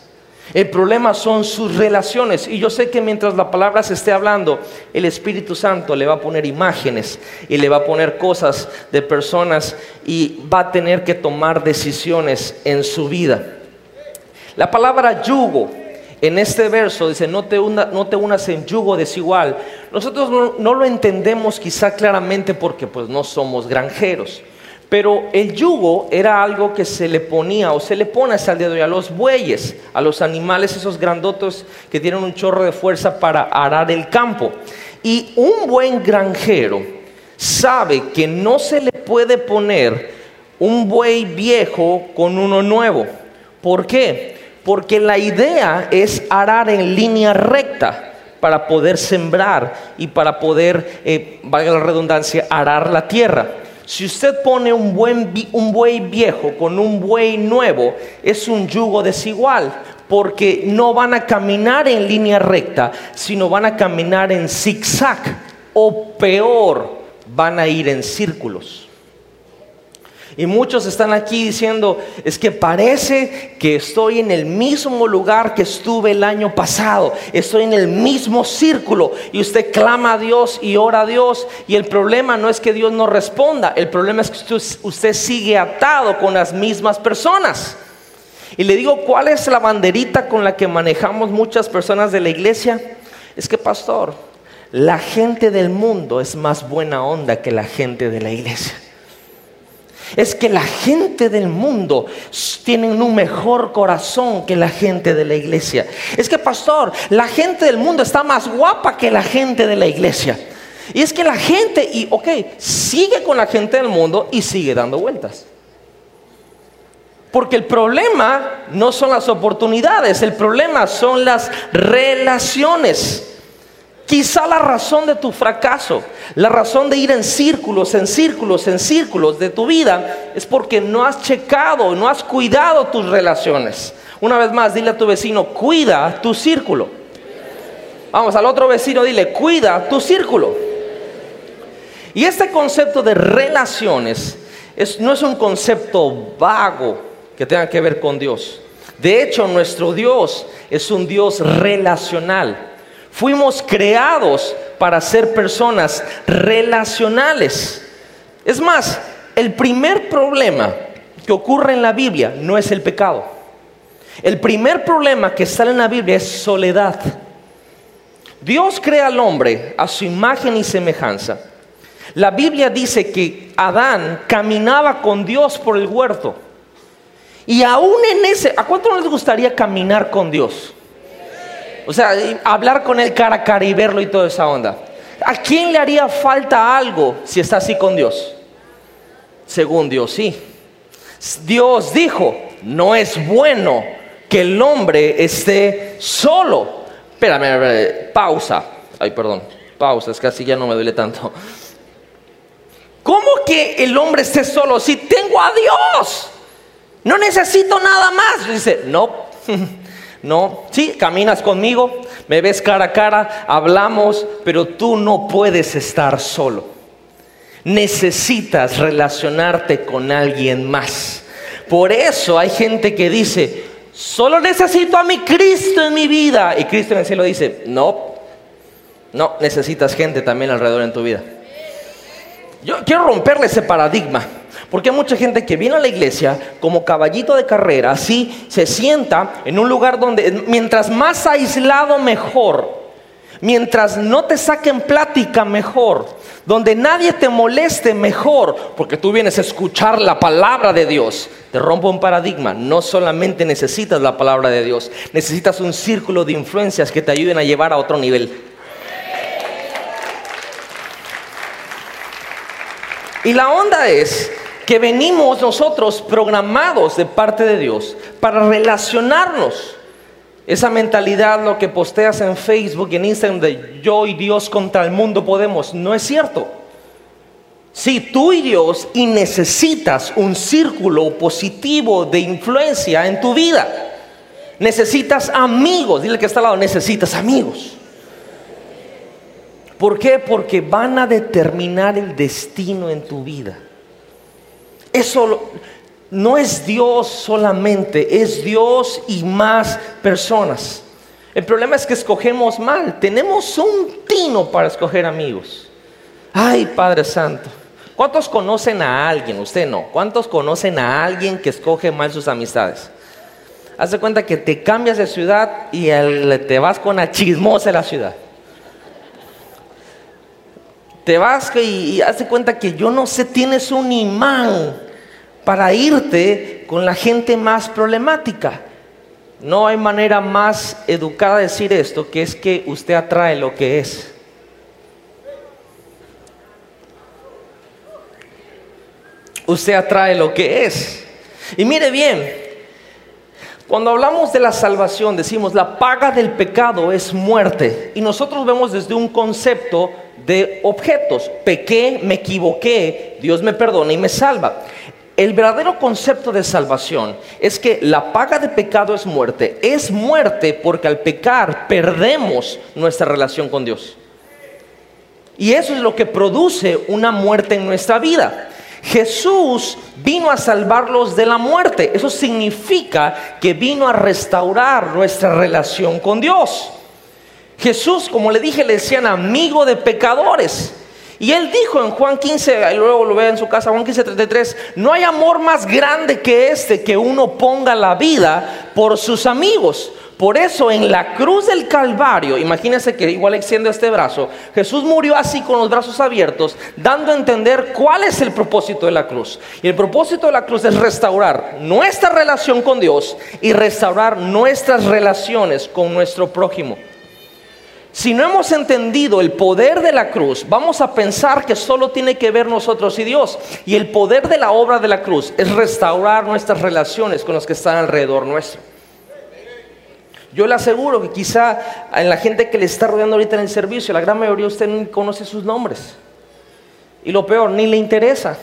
El problema son sus relaciones. Y yo sé que mientras la palabra se esté hablando, el Espíritu Santo le va a poner imágenes y le va a poner cosas de personas y va a tener que tomar decisiones en su vida. La palabra yugo en este verso dice, no te, unas en yugo desigual. Nosotros no, lo entendemos quizá claramente porque pues no somos granjeros. Pero el yugo era algo que se le ponía o se le pone hasta el dedo a los bueyes, a los animales, esos grandotos que tienen un chorro de fuerza para arar el campo. Y un buen granjero sabe que no se le puede poner un buey viejo con uno nuevo. ¿Por qué? Porque la idea es arar en línea recta para poder sembrar y para poder, eh, valga la redundancia, arar la tierra. Si usted pone un, buen, un buey viejo con un buey nuevo, es un yugo desigual, porque no van a caminar en línea recta, sino van a caminar en zigzag, o peor, van a ir en círculos. Y muchos están aquí diciendo, es que parece que estoy en el mismo lugar que estuve el año pasado, estoy en el mismo círculo y usted clama a Dios y ora a Dios y el problema no es que Dios no responda, el problema es que usted, sigue atado con las mismas personas. Y le digo, ¿cuál es la banderita con la que manejamos muchas personas de la iglesia? Es que, pastor, la gente del mundo es más buena onda que la gente de la iglesia. Es que la gente del mundo tienen un mejor corazón que la gente de la iglesia. Es que, pastor, la gente del mundo está más guapa que la gente de la iglesia. Y es que la gente, y ok, sigue con la gente del mundo y sigue dando vueltas. Porque el problema no son las oportunidades, el problema son las relaciones. Quizá la razón de tu fracaso, la razón de ir en círculos, en círculos, en círculos de tu vida es porque no has checado, no has cuidado tus relaciones. Una vez más, dile a tu vecino, cuida tu círculo. Vamos al otro vecino, dile, cuida tu círculo. Y este concepto de relaciones no es un concepto vago, que tengan que ver con Dios. De hecho, nuestro Dios es un Dios relacional. Fuimos creados para ser personas relacionales. Es más, el primer problema que ocurre en la Biblia no es el pecado. El primer problema que sale en la Biblia es soledad. Dios crea al hombre a su imagen y semejanza. La Biblia dice que Adán caminaba con Dios por el huerto. Y aún en ese, ¿a cuánto les gustaría caminar con Dios? O sea, hablar con Él cara a cara y verlo y toda esa onda. ¿A quién le haría falta algo si está así con Dios? Según Dios, sí. Dios dijo, no es bueno que el hombre esté solo. Espérame, pausa. Ay, perdón, pausa, es que así ya no me duele tanto. ¿Cómo que el hombre esté solo si tengo a Dios? No necesito nada más. Dice, no, no, sí, caminas conmigo, me ves cara a cara, hablamos, pero tú no puedes estar solo. Necesitas relacionarte con alguien más. Por eso hay gente que dice, solo necesito a mi Cristo en mi vida. Y Cristo en el cielo dice, no, no, necesitas gente también alrededor en tu vida. Yo quiero romperle ese paradigma. Porque hay mucha gente que viene a la iglesia como caballito de carrera, así se sienta en un lugar donde mientras más aislado mejor, mientras no te saquen plática mejor, donde nadie te moleste mejor, porque tú vienes a escuchar la palabra de Dios. Te rompo un paradigma, no solamente necesitas la palabra de Dios, necesitas un círculo de influencias que te ayuden a llevar a otro nivel. Y la onda es que venimos nosotros programados de parte de Dios para relacionarnos. Esa mentalidad, lo que posteas en Facebook y en Instagram de yo y Dios contra el mundo podemos, no es cierto. Si tú y Dios y necesitas un círculo positivo de influencia en tu vida, necesitas amigos, dile que está al lado, necesitas amigos. ¿Por qué? Porque van a determinar el destino en tu vida. Eso no es Dios solamente, es Dios y más personas. El problema es que escogemos mal. Tenemos un tino para escoger amigos. Ay, Padre Santo. ¿Cuántos conocen a alguien? Usted no. ¿Cuántos conocen a alguien que escoge mal sus amistades? Haz de cuenta que te cambias de ciudad y te vas con la chismosa de la ciudad. Te vas y, y haz de cuenta que yo no sé, tienes un imán para irte con la gente más problemática. No hay manera más educada de decir esto que es que usted atrae lo que es. Usted atrae lo que es. Y mire bien, cuando hablamos de la salvación decimos la paga del pecado es muerte. Y nosotros vemos desde un concepto de objetos. Pequé, me equivoqué, Dios me perdona y me salva. El verdadero concepto de salvación es que la paga de pecado es muerte. Es muerte porque al pecar perdemos nuestra relación con Dios. Y eso es lo que produce una muerte en nuestra vida. Jesús vino a salvarlos de la muerte. Eso significa que vino a restaurar nuestra relación con Dios. Jesús, como le dije, le decían amigo de pecadores. Y él dijo en Juan 15, y luego lo ve en su casa, Juan 15, 33, no hay amor más grande que este que uno ponga la vida por sus amigos. Por eso en la cruz del Calvario, imagínense que igual extiende este brazo, Jesús murió así con los brazos abiertos, dando a entender cuál es el propósito de la cruz. Y el propósito de la cruz es restaurar nuestra relación con Dios y restaurar nuestras relaciones con nuestro prójimo. Si no hemos entendido el poder de la cruz, vamos a pensar que solo tiene que ver nosotros y Dios. Y el poder de la obra de la cruz es restaurar nuestras relaciones con los que están alrededor nuestro. Yo le aseguro que quizá en la gente que le está rodeando ahorita en el servicio, la gran mayoría de usted no conoce sus nombres. Y lo peor, ni le interesa.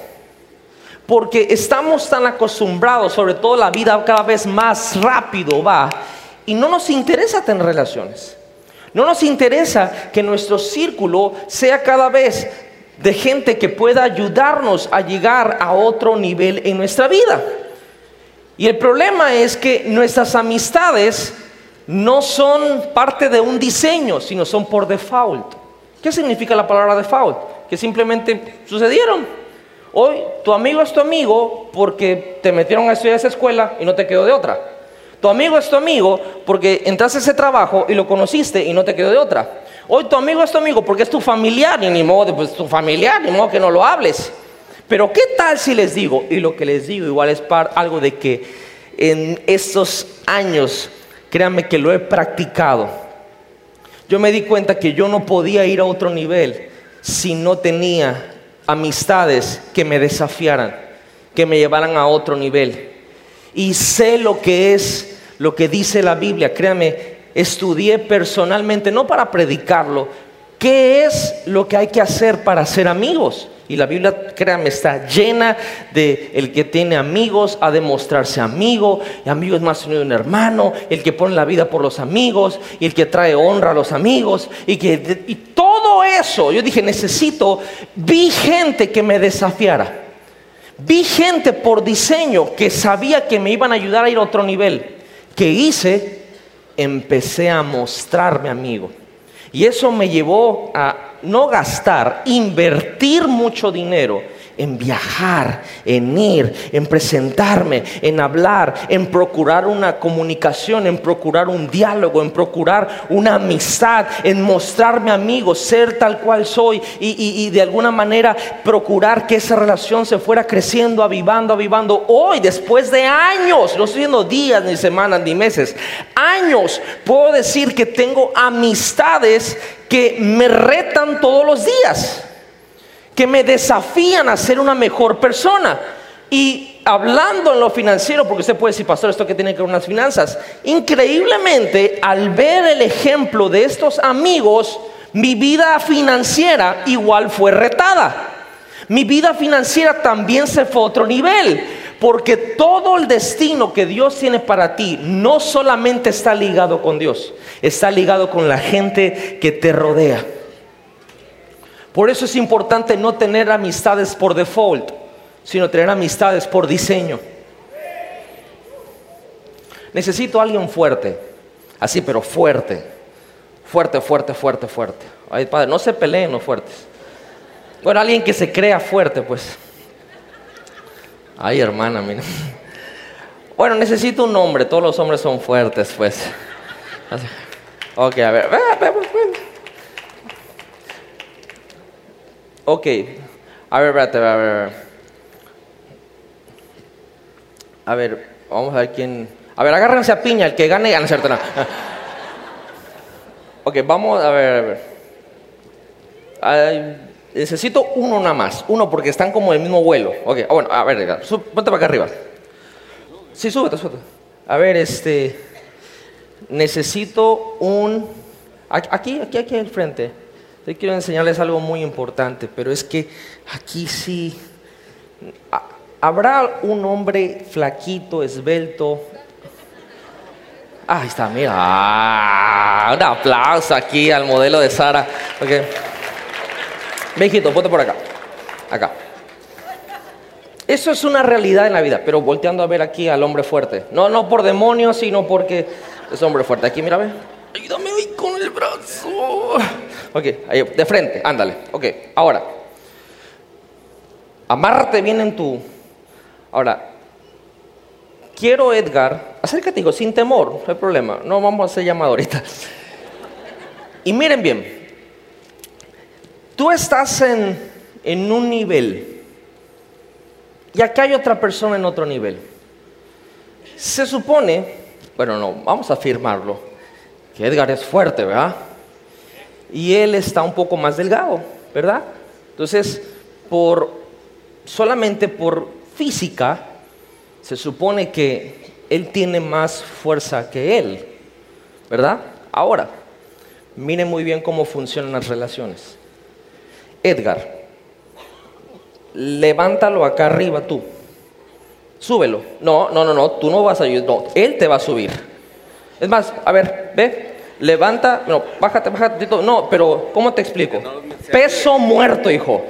Porque estamos tan acostumbrados, sobre todo la vida cada vez más rápido va, y no nos interesa tener relaciones. No nos interesa que nuestro círculo sea cada vez de gente que pueda ayudarnos a llegar a otro nivel en nuestra vida. Y el problema es que nuestras amistades no son parte de un diseño, sino son por default. ¿Qué significa la palabra default? Que simplemente sucedieron. Hoy tu amigo es tu amigo porque te metieron a estudiar esa escuela y no te quedó de otra. Tu amigo es tu amigo porque entraste a ese trabajo y lo conociste y no te quedó de otra. Hoy tu amigo es tu amigo porque es tu familiar y ni modo, pues tu familiar, ni modo que no lo hables. Pero ¿qué tal si les digo? Y lo que les digo igual es algo de que en estos años Créanme que lo he practicado. Yo me di cuenta que yo no podía ir a otro nivel si no tenía amistades que me desafiaran, que me llevaran a otro nivel. Y sé lo que es, lo que dice la Biblia. Créanme, estudié personalmente, no para predicarlo, qué es lo que hay que hacer para ser amigos. Y la Biblia, créame, está llena de el que tiene amigos a demostrarse amigo, y amigo es más unido un hermano, el que pone la vida por los amigos, y el que trae honra a los amigos, y que y todo eso, yo dije, necesito, vi gente que me desafiara. Vi gente por diseño que sabía que me iban a ayudar a ir a otro nivel. ¿Qué hice? Empecé a mostrarme amigo. Y eso me llevó a no gastar, invertir mucho dinero en viajar, en ir, en presentarme, en hablar, en procurar una comunicación, en procurar un diálogo, en procurar una amistad, en mostrarme amigo, ser tal cual soy y, de alguna manera procurar que esa relación se fuera creciendo, avivando, avivando. Hoy, después de años, no estoy diciendo días, ni semanas, ni meses, años, puedo decir que tengo amistades que me retan todos los días que me desafían a ser una mejor persona. Y hablando en lo financiero, porque usted puede decir, pastor, esto que tiene que ver con las finanzas, increíblemente, al ver el ejemplo de estos amigos, mi vida financiera igual fue retada. Mi vida financiera también se fue a otro nivel, porque todo el destino que Dios tiene para ti no solamente está ligado con Dios, está ligado con la gente que te rodea. Por eso es importante no tener amistades por default, sino tener amistades por diseño. Necesito a alguien fuerte, así pero fuerte, fuerte, fuerte, fuerte, fuerte. Ay, padre, no se peleen los fuertes. Bueno, alguien que se crea fuerte, pues. Ay, hermana, mira. Bueno, necesito un hombre, todos los hombres son fuertes, pues. Ok, a ver, Ok, a ver, espérate, a ver, a ver. vamos a ver quién. A ver, agárrense a piña, el que gane, gana, ¿cierto? No. ok, vamos a ver, a ver. necesito uno nada más, uno porque están como en el mismo vuelo. Ok, ah, bueno, a ver, ponte para acá arriba. Sí, súbete, súbete. A ver, este. Necesito un. Aquí, aquí, aquí al frente. Hoy quiero enseñarles algo muy importante, pero es que aquí sí, ¿habrá un hombre flaquito, esbelto? ahí está, mira, ah, un aplauso aquí al modelo de Sara. Okay. Ponte por acá, acá. Eso es una realidad en la vida, pero volteando a ver aquí al hombre fuerte. No, no por demonios, sino porque es hombre fuerte. Aquí, mira, ve. Ayúdame hoy con el brazo. Ok, ahí, de frente, ándale. Ok, ahora, amárrate bien en tu... Ahora, quiero Edgar, acércate, digo, sin temor, no hay problema, no vamos a hacer llamada ahorita. Y miren bien, tú estás en, en un nivel y acá hay otra persona en otro nivel. Se supone, bueno, no, vamos a afirmarlo, que Edgar es fuerte, ¿verdad? Y él está un poco más delgado, ¿verdad? Entonces, por solamente por física, se supone que él tiene más fuerza que él, ¿verdad? Ahora, miren muy bien cómo funcionan las relaciones. Edgar, levántalo acá arriba tú. Súbelo. No, no, no, no, tú no vas a ayudar. No, él te va a subir. Es más, a ver, ve, levanta, no, bájate, bájate. No, pero ¿cómo te explico? Peso muerto, hijo.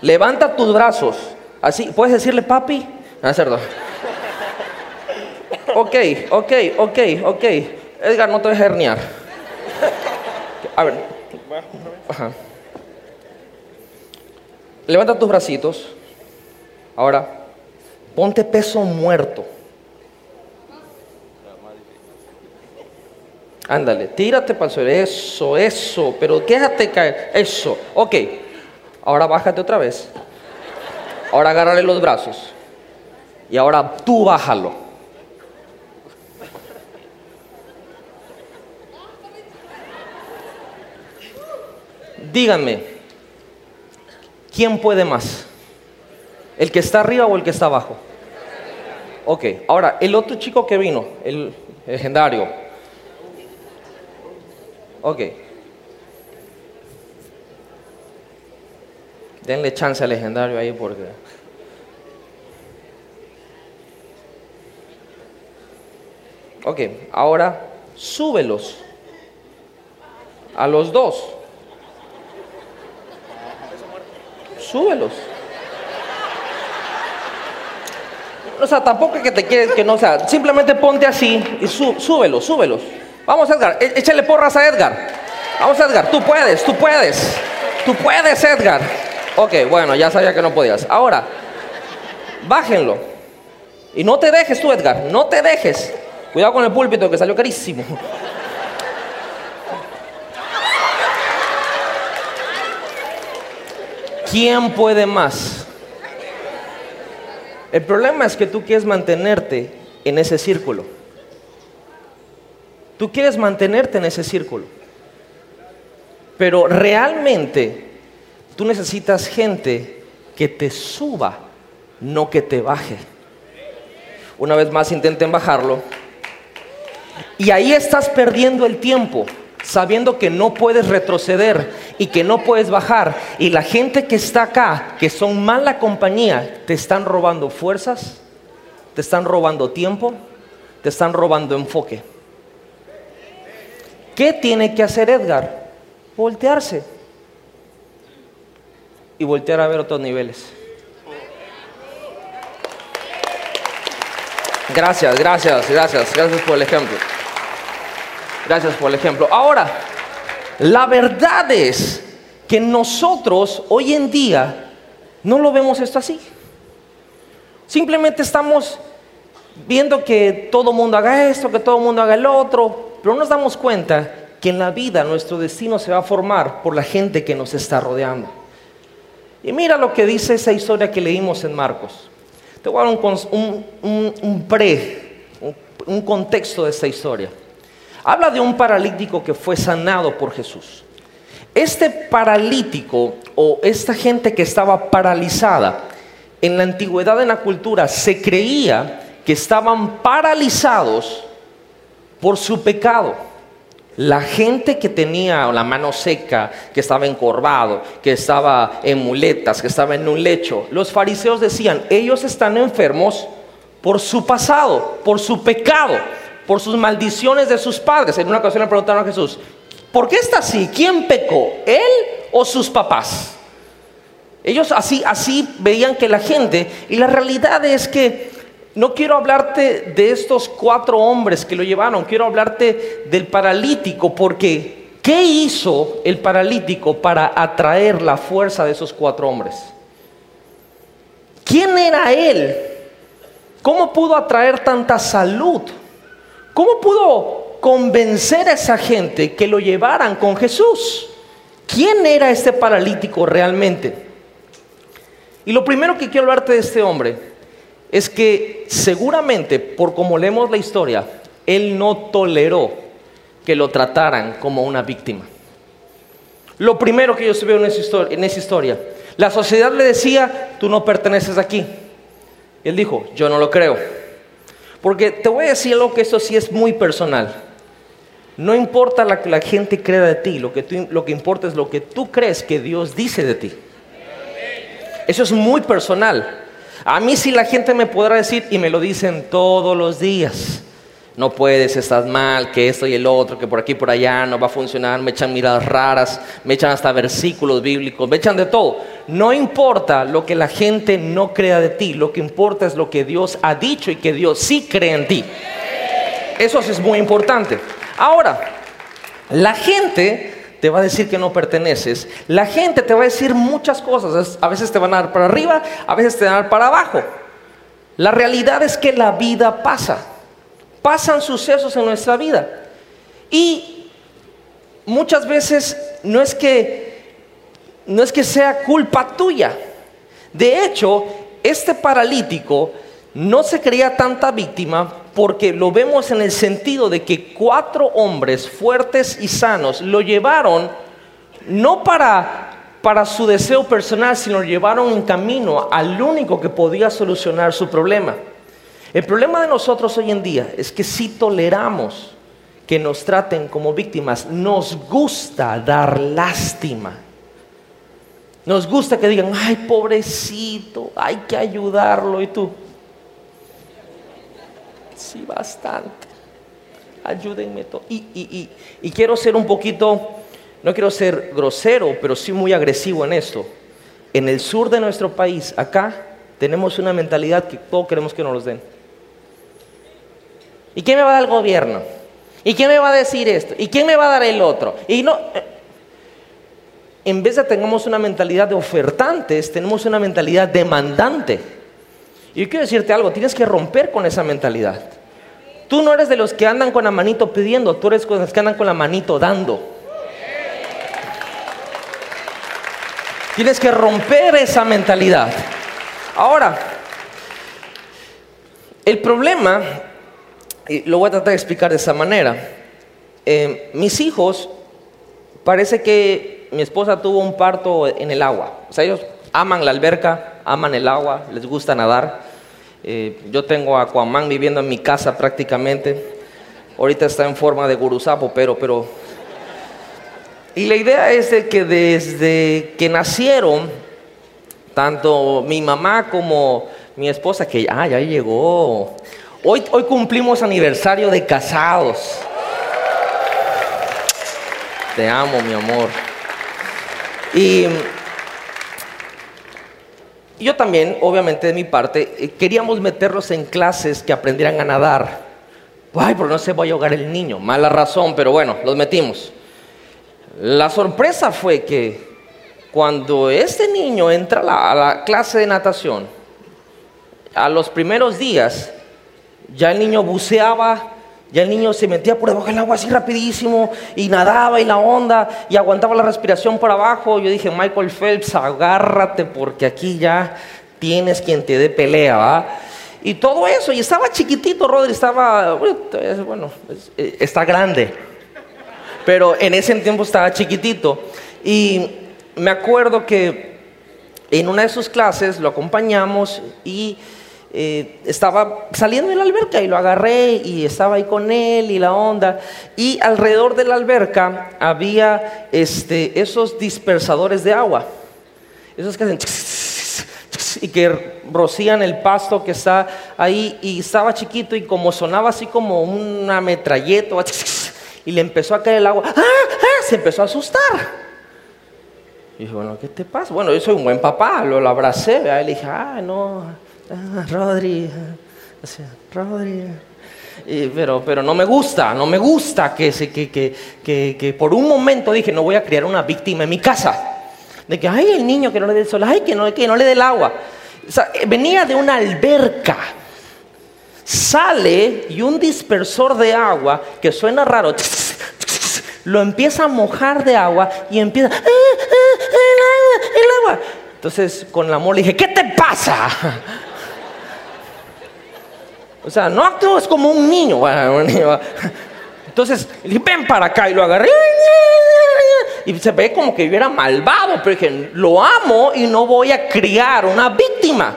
Levanta tus brazos. Así, puedes decirle papi. No, es cierto. Ok, ok, ok, ok. Edgar, no te a herniar. A ver. Ajá. Levanta tus bracitos. Ahora, ponte peso muerto. Ándale, tírate para el suelo. Eso, eso. Pero déjate caer. Eso. Ok. Ahora bájate otra vez. Ahora agárrale los brazos. Y ahora tú bájalo. Díganme, ¿quién puede más? ¿El que está arriba o el que está abajo? Ok, ahora, el otro chico que vino, el legendario. Ok. Denle chance al legendario ahí porque... Ok, ahora súbelos a los dos. Súbelos. O sea, tampoco es que te quieres que no, sea, simplemente ponte así y súbelos, súbelos. Vamos, Edgar, e-, échale porras a Edgar. Vamos, Edgar, tú puedes, tú puedes. Tú puedes, Edgar. Ok, bueno, ya sabía que no podías. Ahora, bájenlo. Y no te dejes tú, Edgar, no te dejes. Cuidado con el púlpito que salió carísimo. ¿Quién puede más? El problema es que tú quieres mantenerte en ese círculo. Tú quieres mantenerte en ese círculo. Pero realmente tú necesitas gente que te suba, no que te baje. Una vez más intenten bajarlo. Y ahí estás perdiendo el tiempo, sabiendo que no puedes retroceder y que no puedes bajar. Y la gente que está acá, que son mala compañía, te están robando fuerzas, te están robando tiempo, te están robando enfoque. ¿Qué tiene que hacer Edgar? Voltearse. Y voltear a ver otros niveles. Gracias, gracias, gracias, gracias por el ejemplo. Gracias por el ejemplo. Ahora, la verdad es que nosotros hoy en día no lo vemos esto así. Simplemente estamos viendo que todo mundo haga esto, que todo mundo haga el otro, pero no nos damos cuenta que en la vida nuestro destino se va a formar por la gente que nos está rodeando. Y mira lo que dice esa historia que leímos en Marcos. Te voy a dar un, pre, un contexto de esta historia. Habla de un paralítico que fue sanado por Jesús. Este paralítico o esta gente que estaba paralizada, en la antigüedad en la cultura se creía que estaban paralizados por su pecado. La gente que tenía la mano seca, que estaba encorvado, que estaba en muletas, que estaba en un lecho, los fariseos decían, ellos están enfermos por su pasado, por su pecado por sus maldiciones de sus padres. En una ocasión le preguntaron a Jesús, ¿por qué está así? ¿Quién pecó? ¿Él o sus papás? Ellos así, así veían que la gente, y la realidad es que no quiero hablarte de estos cuatro hombres que lo llevaron, quiero hablarte del paralítico, porque ¿qué hizo el paralítico para atraer la fuerza de esos cuatro hombres? ¿Quién era él? ¿Cómo pudo atraer tanta salud? ¿Cómo pudo convencer a esa gente que lo llevaran con Jesús? ¿Quién era este paralítico realmente? Y lo primero que quiero hablarte de este hombre es que seguramente, por como leemos la historia, él no toleró que lo trataran como una víctima. Lo primero que yo veo en esa, historia, la sociedad le decía, tú no perteneces aquí. Él dijo, yo no lo creo. Porque te voy a decir algo que eso sí es muy personal. No importa lo que la gente crea de ti, lo que, lo que importa es lo que tú crees que Dios dice de ti. Eso es muy personal. A mí sí la gente me podrá decir, y me lo dicen todos los días, no puedes, estás mal, que esto y el otro, que por aquí y por allá no va a funcionar, me echan miradas raras, me echan hasta versículos bíblicos, me echan de todo. No importa lo que la gente no crea de ti, lo que importa es lo que Dios ha dicho y que Dios sí cree en ti. Eso es muy importante. Ahora, la gente te va a decir que no perteneces. La gente te va a decir muchas cosas. A veces te van a dar para arriba, a veces te van a dar para abajo. La realidad es que la vida pasa. Pasan sucesos en nuestra vida. Y muchas veces no es que no es que sea culpa tuya. De hecho, este paralítico no se creía tanta víctima porque lo vemos en el sentido de que cuatro hombres fuertes y sanos lo llevaron no para, para su deseo personal, sino lo llevaron en camino al único que podía solucionar su problema. El problema de nosotros hoy en día es que si toleramos que nos traten como víctimas, nos gusta dar lástima. Nos gusta que digan, ay, pobrecito, hay que ayudarlo y tú. Sí, bastante. Ayúdenme. Y, y, quiero ser un poquito, no quiero ser grosero, pero sí muy agresivo en esto. En el sur de nuestro país, acá, tenemos una mentalidad que todos queremos que nos los den. ¿Y quién me va a dar el gobierno? ¿Y quién me va a decir esto? ¿Y quién me va a dar el otro? Y no, eh, en vez de tengamos una mentalidad de ofertantes, tenemos una mentalidad demandante. Y quiero decirte algo, tienes que romper con esa mentalidad. Tú no eres de los que andan con la manito pidiendo, tú eres de los que andan con la manito dando. Tienes que romper esa mentalidad. Ahora, el problema, y lo voy a tratar de explicar de esa manera, eh, mis hijos, parece que mi esposa tuvo un parto en el agua. O sea, ellos aman la alberca, aman el agua, les gusta nadar. Eh, yo tengo a Aquaman viviendo en mi casa prácticamente. Ahorita está en forma de gurusapo, pero, pero... Y la idea es de que desde que nacieron, tanto mi mamá como mi esposa, que ah, ya llegó. Hoy, hoy cumplimos aniversario de casados. Te amo, mi amor. Y yo también, obviamente de mi parte, eh, queríamos meterlos en clases que aprendieran a nadar. Ay, pero no se va a ahogar el niño. Mala razón, pero bueno, los metimos. La sorpresa fue que cuando este niño entra a la, clase de natación, a los primeros días, ya el niño buceaba ya el niño se metía por debajo del agua así rapidísimo y nadaba y la onda y aguantaba la respiración por abajo. Yo dije, Michael Phelps, agárrate porque aquí ya tienes quien te dé pelea, ¿va? Y todo eso, y estaba chiquitito, Rodri, estaba, bueno, eh, está grande, pero en ese tiempo estaba chiquitito. Y me acuerdo que en una de sus clases lo acompañamos y eh, estaba saliendo de la alberca y lo agarré y estaba ahí con él y la onda. Y alrededor de la alberca había este, esos dispersadores de agua. Esos que hacen y que rocían el pasto que está ahí y estaba chiquito y como sonaba así como una metralleta y le empezó a caer el agua, ¡Ah! ¡Ah! se empezó a asustar. Y dije, bueno, ¿qué te pasa? Bueno, yo soy un buen papá, lo, abracé, y le dije, ah, no, ah, Rodri, Rodri. pero, pero no me gusta, no me gusta que, que, que, que, por un momento dije, no voy a criar una víctima en mi casa. De que, ay, el niño que no le dé el sol, ay, que no, que no le dé el agua. O sea, venía de una alberca. Sale y un dispersor de agua que suena raro lo empieza a mojar de agua y empieza, ¡Ah, ah, el agua, el agua. Entonces con la amor le dije, ¿qué te pasa? O sea, no actúes como un niño. Entonces, ven para acá y lo agarré. Y se ve como que yo era malvado, pero dije, lo amo y no voy a criar una víctima.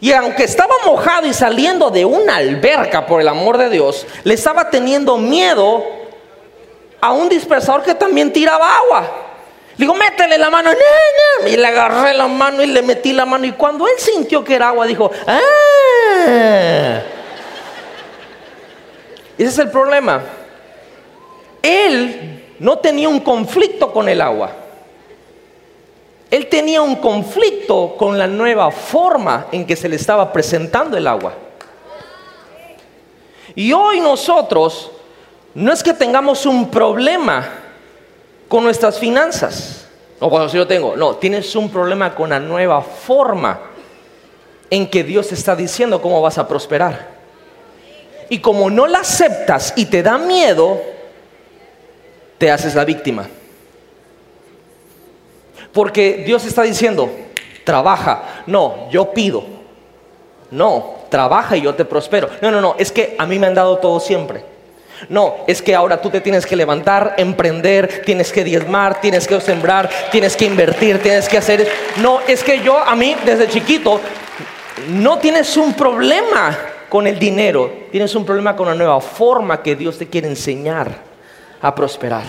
Y aunque estaba mojado y saliendo de una alberca, por el amor de Dios, le estaba teniendo miedo a un dispersador que también tiraba agua. Le digo, métele la mano. Y le agarré la mano y le metí la mano. Y cuando él sintió que era agua, dijo, ¡ah! Ese es el problema. Él no tenía un conflicto con el agua. Él tenía un conflicto con la nueva forma en que se le estaba presentando el agua. Y hoy nosotros no es que tengamos un problema con nuestras finanzas. No, cuando si yo tengo. No, tienes un problema con la nueva forma en que Dios está diciendo cómo vas a prosperar. Y como no la aceptas y te da miedo, te haces la víctima. Porque Dios está diciendo, trabaja. No, yo pido. No, trabaja y yo te prospero. No, no, no, es que a mí me han dado todo siempre. No, es que ahora tú te tienes que levantar, emprender, tienes que diezmar, tienes que sembrar, tienes que invertir, tienes que hacer... No, es que yo a mí desde chiquito no tienes un problema con el dinero, tienes un problema con la nueva forma que Dios te quiere enseñar a prosperar.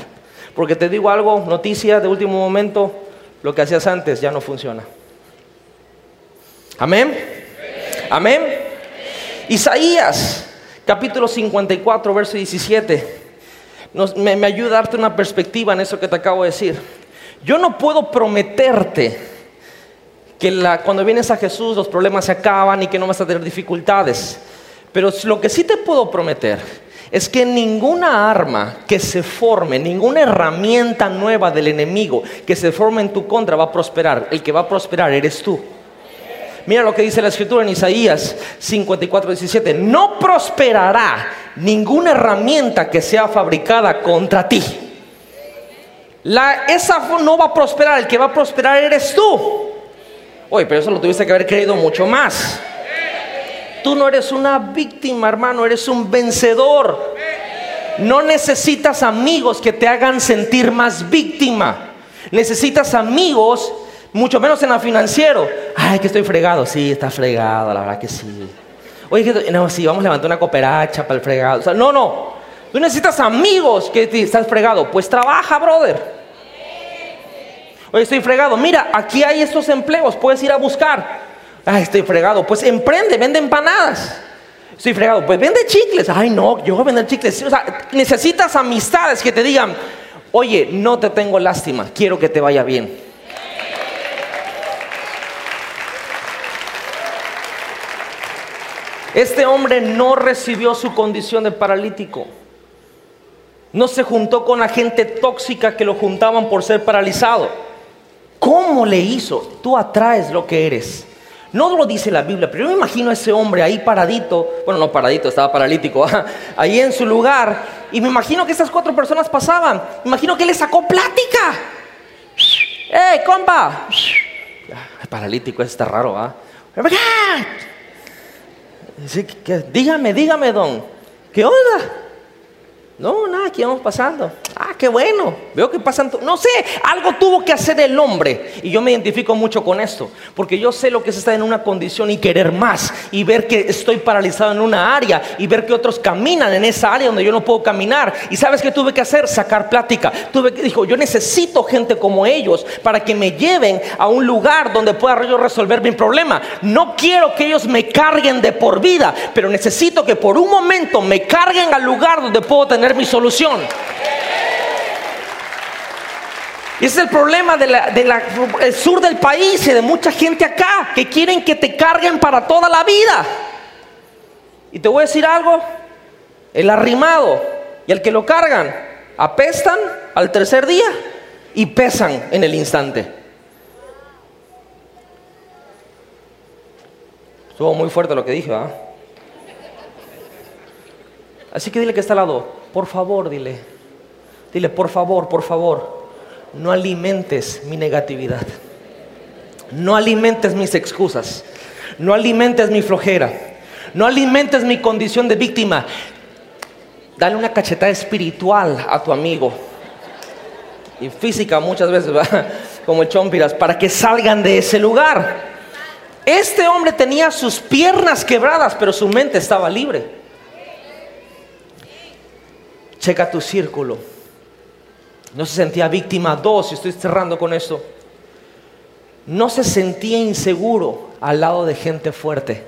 Porque te digo algo, noticia de último momento, lo que hacías antes ya no funciona. Amén. Amén. Isaías capítulo 54, verso 17, me, me ayuda a darte una perspectiva en eso que te acabo de decir. Yo no puedo prometerte que cuando vienes a Jesús los problemas se acaban y que no vas a tener dificultades. Pero lo que sí te puedo prometer es que ninguna arma que se forme, ninguna herramienta nueva del enemigo que se forme en tu contra va a prosperar. El que va a prosperar eres tú. Mira lo que dice la escritura en Isaías 54, 17. No prosperará ninguna herramienta que sea fabricada contra ti. Esa no va a prosperar, el que va a prosperar eres tú. Oye, pero eso lo tuviste que haber creído mucho más. Tú no eres una víctima, hermano, eres un vencedor. No necesitas amigos que te hagan sentir más víctima. Necesitas amigos mucho menos en la financiero. Ay, que estoy fregado. Sí, está fregado, la verdad que sí. Oye, no, sí, vamos a levantar una cooperacha para el fregado. O sea, no, no. Tú necesitas amigos que te estás fregado. Pues trabaja, brother. Oye, estoy fregado. Mira, aquí hay estos empleos. Puedes ir a buscar. Ay, estoy fregado. Pues emprende, vende empanadas. Estoy fregado. Pues vende chicles. Ay, no, yo voy a vender chicles. O sea, necesitas amistades que te digan, oye, no te tengo lástima. Quiero que te vaya bien. Este hombre no recibió su condición de paralítico. No se juntó con la gente tóxica que lo juntaban por ser paralizado. ¿Cómo le hizo? Tú atraes lo que eres. No lo dice la Biblia, pero yo me imagino a ese hombre ahí paradito, bueno, no paradito, estaba paralítico, ahí en su lugar, y me imagino que esas cuatro personas pasaban, me imagino que le sacó plática. ¡Ey, compa! Paralítico, está raro, ¿ah? dígame, dígame, don. ¿Qué onda? No, nada, aquí vamos pasando. Ah, qué bueno. Veo que pasan. No sé, algo tuvo que hacer el hombre. Y yo me identifico mucho con esto. Porque yo sé lo que es estar en una condición y querer más. Y ver que estoy paralizado en una área. Y ver que otros caminan en esa área donde yo no puedo caminar. Y sabes qué tuve que hacer? Sacar plática. Tuve que, dijo, yo necesito gente como ellos para que me lleven a un lugar donde pueda yo resolver mi problema. No quiero que ellos me carguen de por vida. Pero necesito que por un momento me carguen al lugar donde puedo tener mi solución. Y ese es el problema del sur del país y de mucha gente acá que quieren que te carguen para toda la vida. Y te voy a decir algo, el arrimado y el que lo cargan apestan al tercer día y pesan en el instante. Estuvo muy fuerte lo que dije. Así que dile que está al lado, por favor, dile. Dile, por favor, por favor, no alimentes mi negatividad. No alimentes mis excusas. No alimentes mi flojera. No alimentes mi condición de víctima. Dale una cachetada espiritual a tu amigo. Y física muchas veces, como el chompiras, para que salgan de ese lugar. Este hombre tenía sus piernas quebradas, pero su mente estaba libre. Checa tu círculo. No se sentía víctima. Dos, y estoy cerrando con esto. No se sentía inseguro al lado de gente fuerte.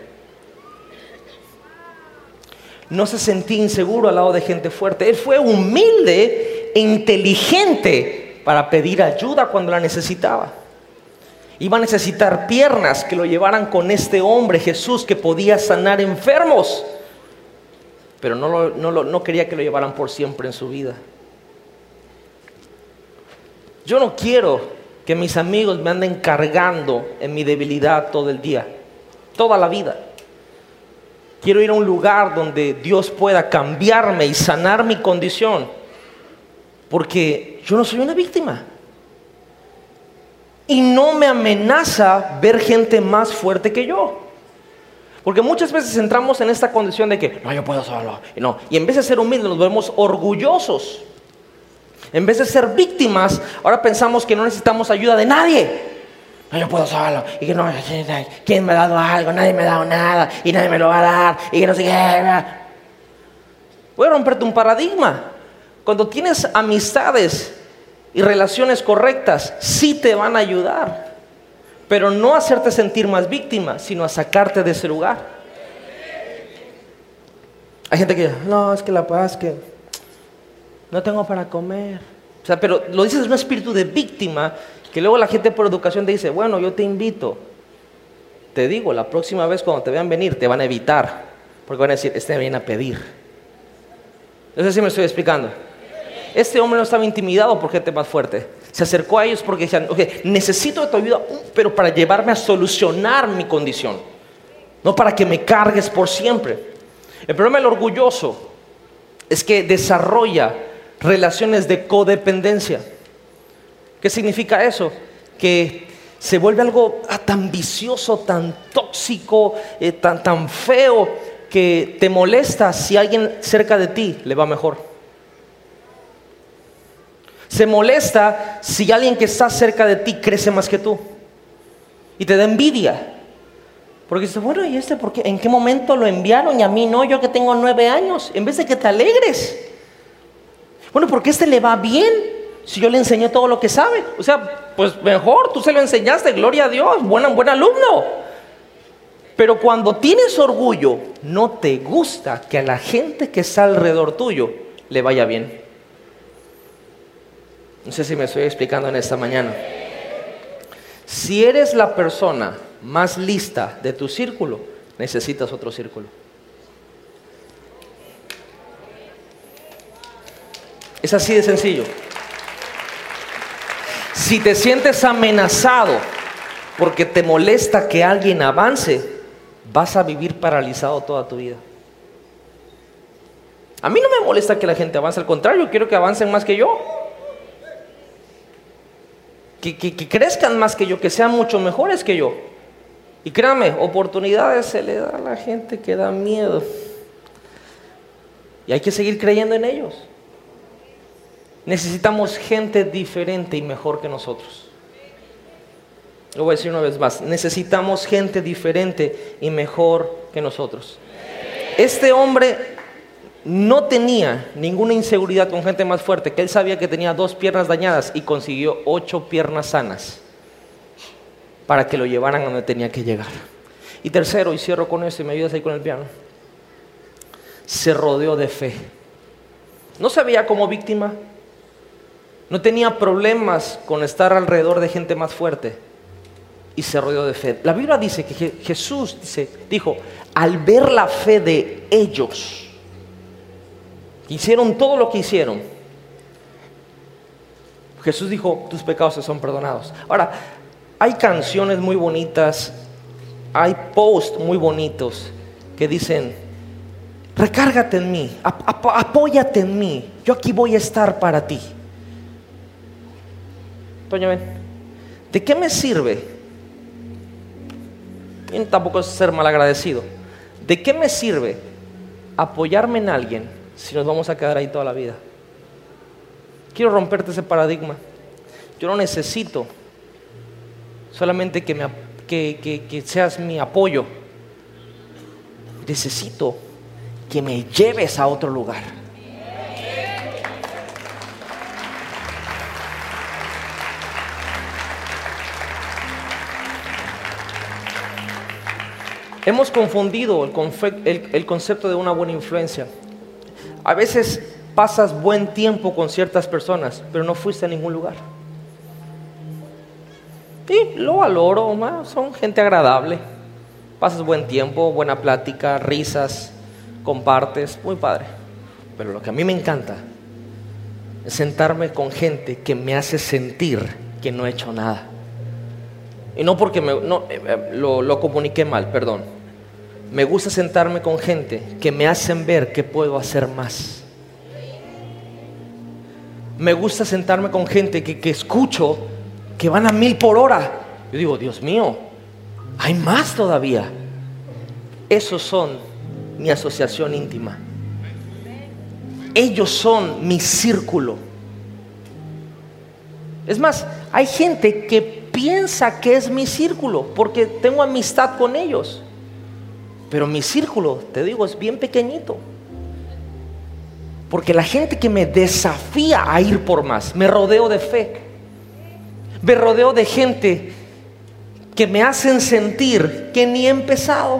No se sentía inseguro al lado de gente fuerte. Él fue humilde e inteligente para pedir ayuda cuando la necesitaba. Iba a necesitar piernas que lo llevaran con este hombre, Jesús, que podía sanar enfermos pero no, no quería que lo llevaran por siempre en su vida. Yo no quiero que mis amigos me anden cargando en mi debilidad todo el día, toda la vida. Quiero ir a un lugar donde Dios pueda cambiarme y sanar mi condición, porque yo no soy una víctima. Y no me amenaza ver gente más fuerte que yo. Porque muchas veces entramos en esta condición de que, no, yo puedo solo. Y, no. y en vez de ser humildes nos vemos orgullosos. En vez de ser víctimas, ahora pensamos que no necesitamos ayuda de nadie. No, yo puedo solo. Y que no, ¿quién me ha dado algo? Nadie me ha dado nada. Y nadie me lo va a dar. Y que no sé qué. Voy a romperte un paradigma. Cuando tienes amistades y relaciones correctas, sí te van a ayudar pero no hacerte sentir más víctima, sino a sacarte de ese lugar. Hay gente que, no, es que la paz, que no tengo para comer. O sea, pero lo dices es un espíritu de víctima que luego la gente por educación te dice, bueno, yo te invito. Te digo, la próxima vez cuando te vean venir, te van a evitar, porque van a decir, este viene a pedir. No sé si me estoy explicando. Este hombre no estaba intimidado por gente más fuerte. Se acercó a ellos porque decían, okay, necesito tu ayuda, pero para llevarme a solucionar mi condición. No para que me cargues por siempre. El problema del orgulloso es que desarrolla relaciones de codependencia. ¿Qué significa eso? Que se vuelve algo ah, tan vicioso, tan tóxico, eh, tan, tan feo, que te molesta si alguien cerca de ti le va mejor. Se molesta si alguien que está cerca de ti crece más que tú. Y te da envidia. Porque dice, bueno, ¿y este por qué? ¿En qué momento lo enviaron y a mí no? Yo que tengo nueve años. En vez de que te alegres. Bueno, porque este le va bien si yo le enseñé todo lo que sabe. O sea, pues mejor, tú se lo enseñaste, gloria a Dios, buen, buen alumno. Pero cuando tienes orgullo, no te gusta que a la gente que está alrededor tuyo le vaya bien. No sé si me estoy explicando en esta mañana. Si eres la persona más lista de tu círculo, necesitas otro círculo. Es así de sencillo. Si te sientes amenazado porque te molesta que alguien avance, vas a vivir paralizado toda tu vida. A mí no me molesta que la gente avance, al contrario, quiero que avancen más que yo que, crezcan más que yo, que sean mucho mejores que yo. Y créame, oportunidades se le da a la gente que da miedo. Y hay que seguir creyendo en ellos. Necesitamos gente diferente y mejor que nosotros. Lo voy a decir una vez más. Necesitamos gente diferente y mejor que nosotros. Este hombre no tenía ninguna inseguridad con gente más fuerte, que él sabía que tenía dos piernas dañadas y consiguió ocho piernas sanas para que lo llevaran a donde tenía que llegar. Y tercero, y cierro con esto y me ayudas ahí con el piano, se rodeó de fe. No se veía como víctima, no tenía problemas con estar alrededor de gente más fuerte y se rodeó de fe. La Biblia dice que Jesús dice, dijo, al ver la fe de ellos, Hicieron todo lo que hicieron. Jesús dijo, tus pecados se son perdonados. Ahora, hay canciones muy bonitas hay posts muy bonitos que dicen, recárgate en mí, apóyate en mí, yo aquí voy a estar para ti. Toño, ¿de qué me sirve? Y tampoco es ser malagradecido. ¿De qué me sirve apoyarme en alguien si nos vamos a quedar ahí toda la vida? Quiero romperte ese paradigma. Yo no necesito solamente que, me, que, seas mi apoyo. Necesito que me lleves a otro lugar. Hemos confundido el, el, concepto de una buena influencia. A veces pasas buen tiempo con ciertas personas, pero no fuiste a ningún lugar. Y lo valoro, son gente agradable. Pasas buen tiempo, buena plática, risas, compartes, muy padre. Pero lo que a mí me encanta es sentarme con gente que me hace sentir que no he hecho nada. Y no porque me, no, eh, eh, lo, lo comuniqué mal, perdón. Me gusta sentarme con gente que me hacen ver que puedo hacer más me gusta sentarme con gente que, escucho que van a mil por hora. Yo digo, Dios mío, hay más todavía. Esos son mi asociación íntima. Ellos son mi círculo. Es más, hay gente que piensa que es mi círculo porque tengo amistad con ellos. Pero mi círculo, te digo, es bien pequeñito. Porque la gente que me desafía a ir por más, me rodeo de fe. Me rodeo de gente que me hacen sentir que ni he empezado.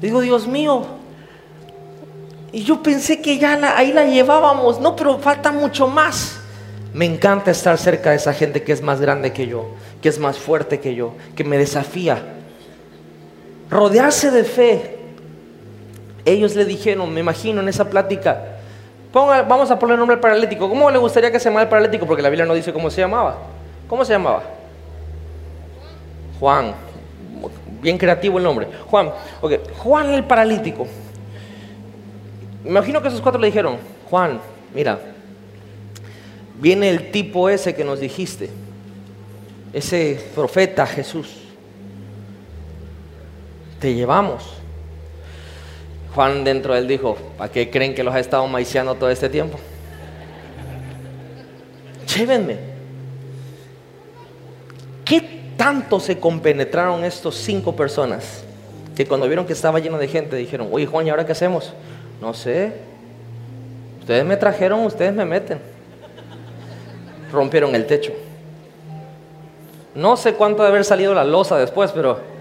Digo, Dios mío, y yo pensé que ya ahí la llevábamos, no, pero falta mucho más. Me encanta estar cerca de esa gente que es más grande que yo, que es más fuerte que yo, que me desafía. Rodearse de fe ellos le dijeron, me imagino en esa plática, vamos a poner nombre al paralítico. ¿Cómo le gustaría que se llamara el paralítico? Porque la Biblia no dice cómo se llamaba. ¿Cómo se llamaba? Juan. Bien creativo el nombre. Juan. Ok. Juan el paralítico. Me imagino que esos cuatro le dijeron, Juan, mira, viene el tipo ese que nos dijiste, ese profeta Jesús. Te llevamos. Juan dentro de él dijo, ¿para qué creen que los ha estado maiciando todo este tiempo? Llévenme. ¿Qué tanto se compenetraron estos cinco personas que cuando vieron que estaba lleno de gente dijeron, oye Juan, ¿y ahora qué hacemos? No sé. Ustedes me trajeron, ustedes me meten. Rompieron el techo. No sé cuánto de haber salido la losa después, pero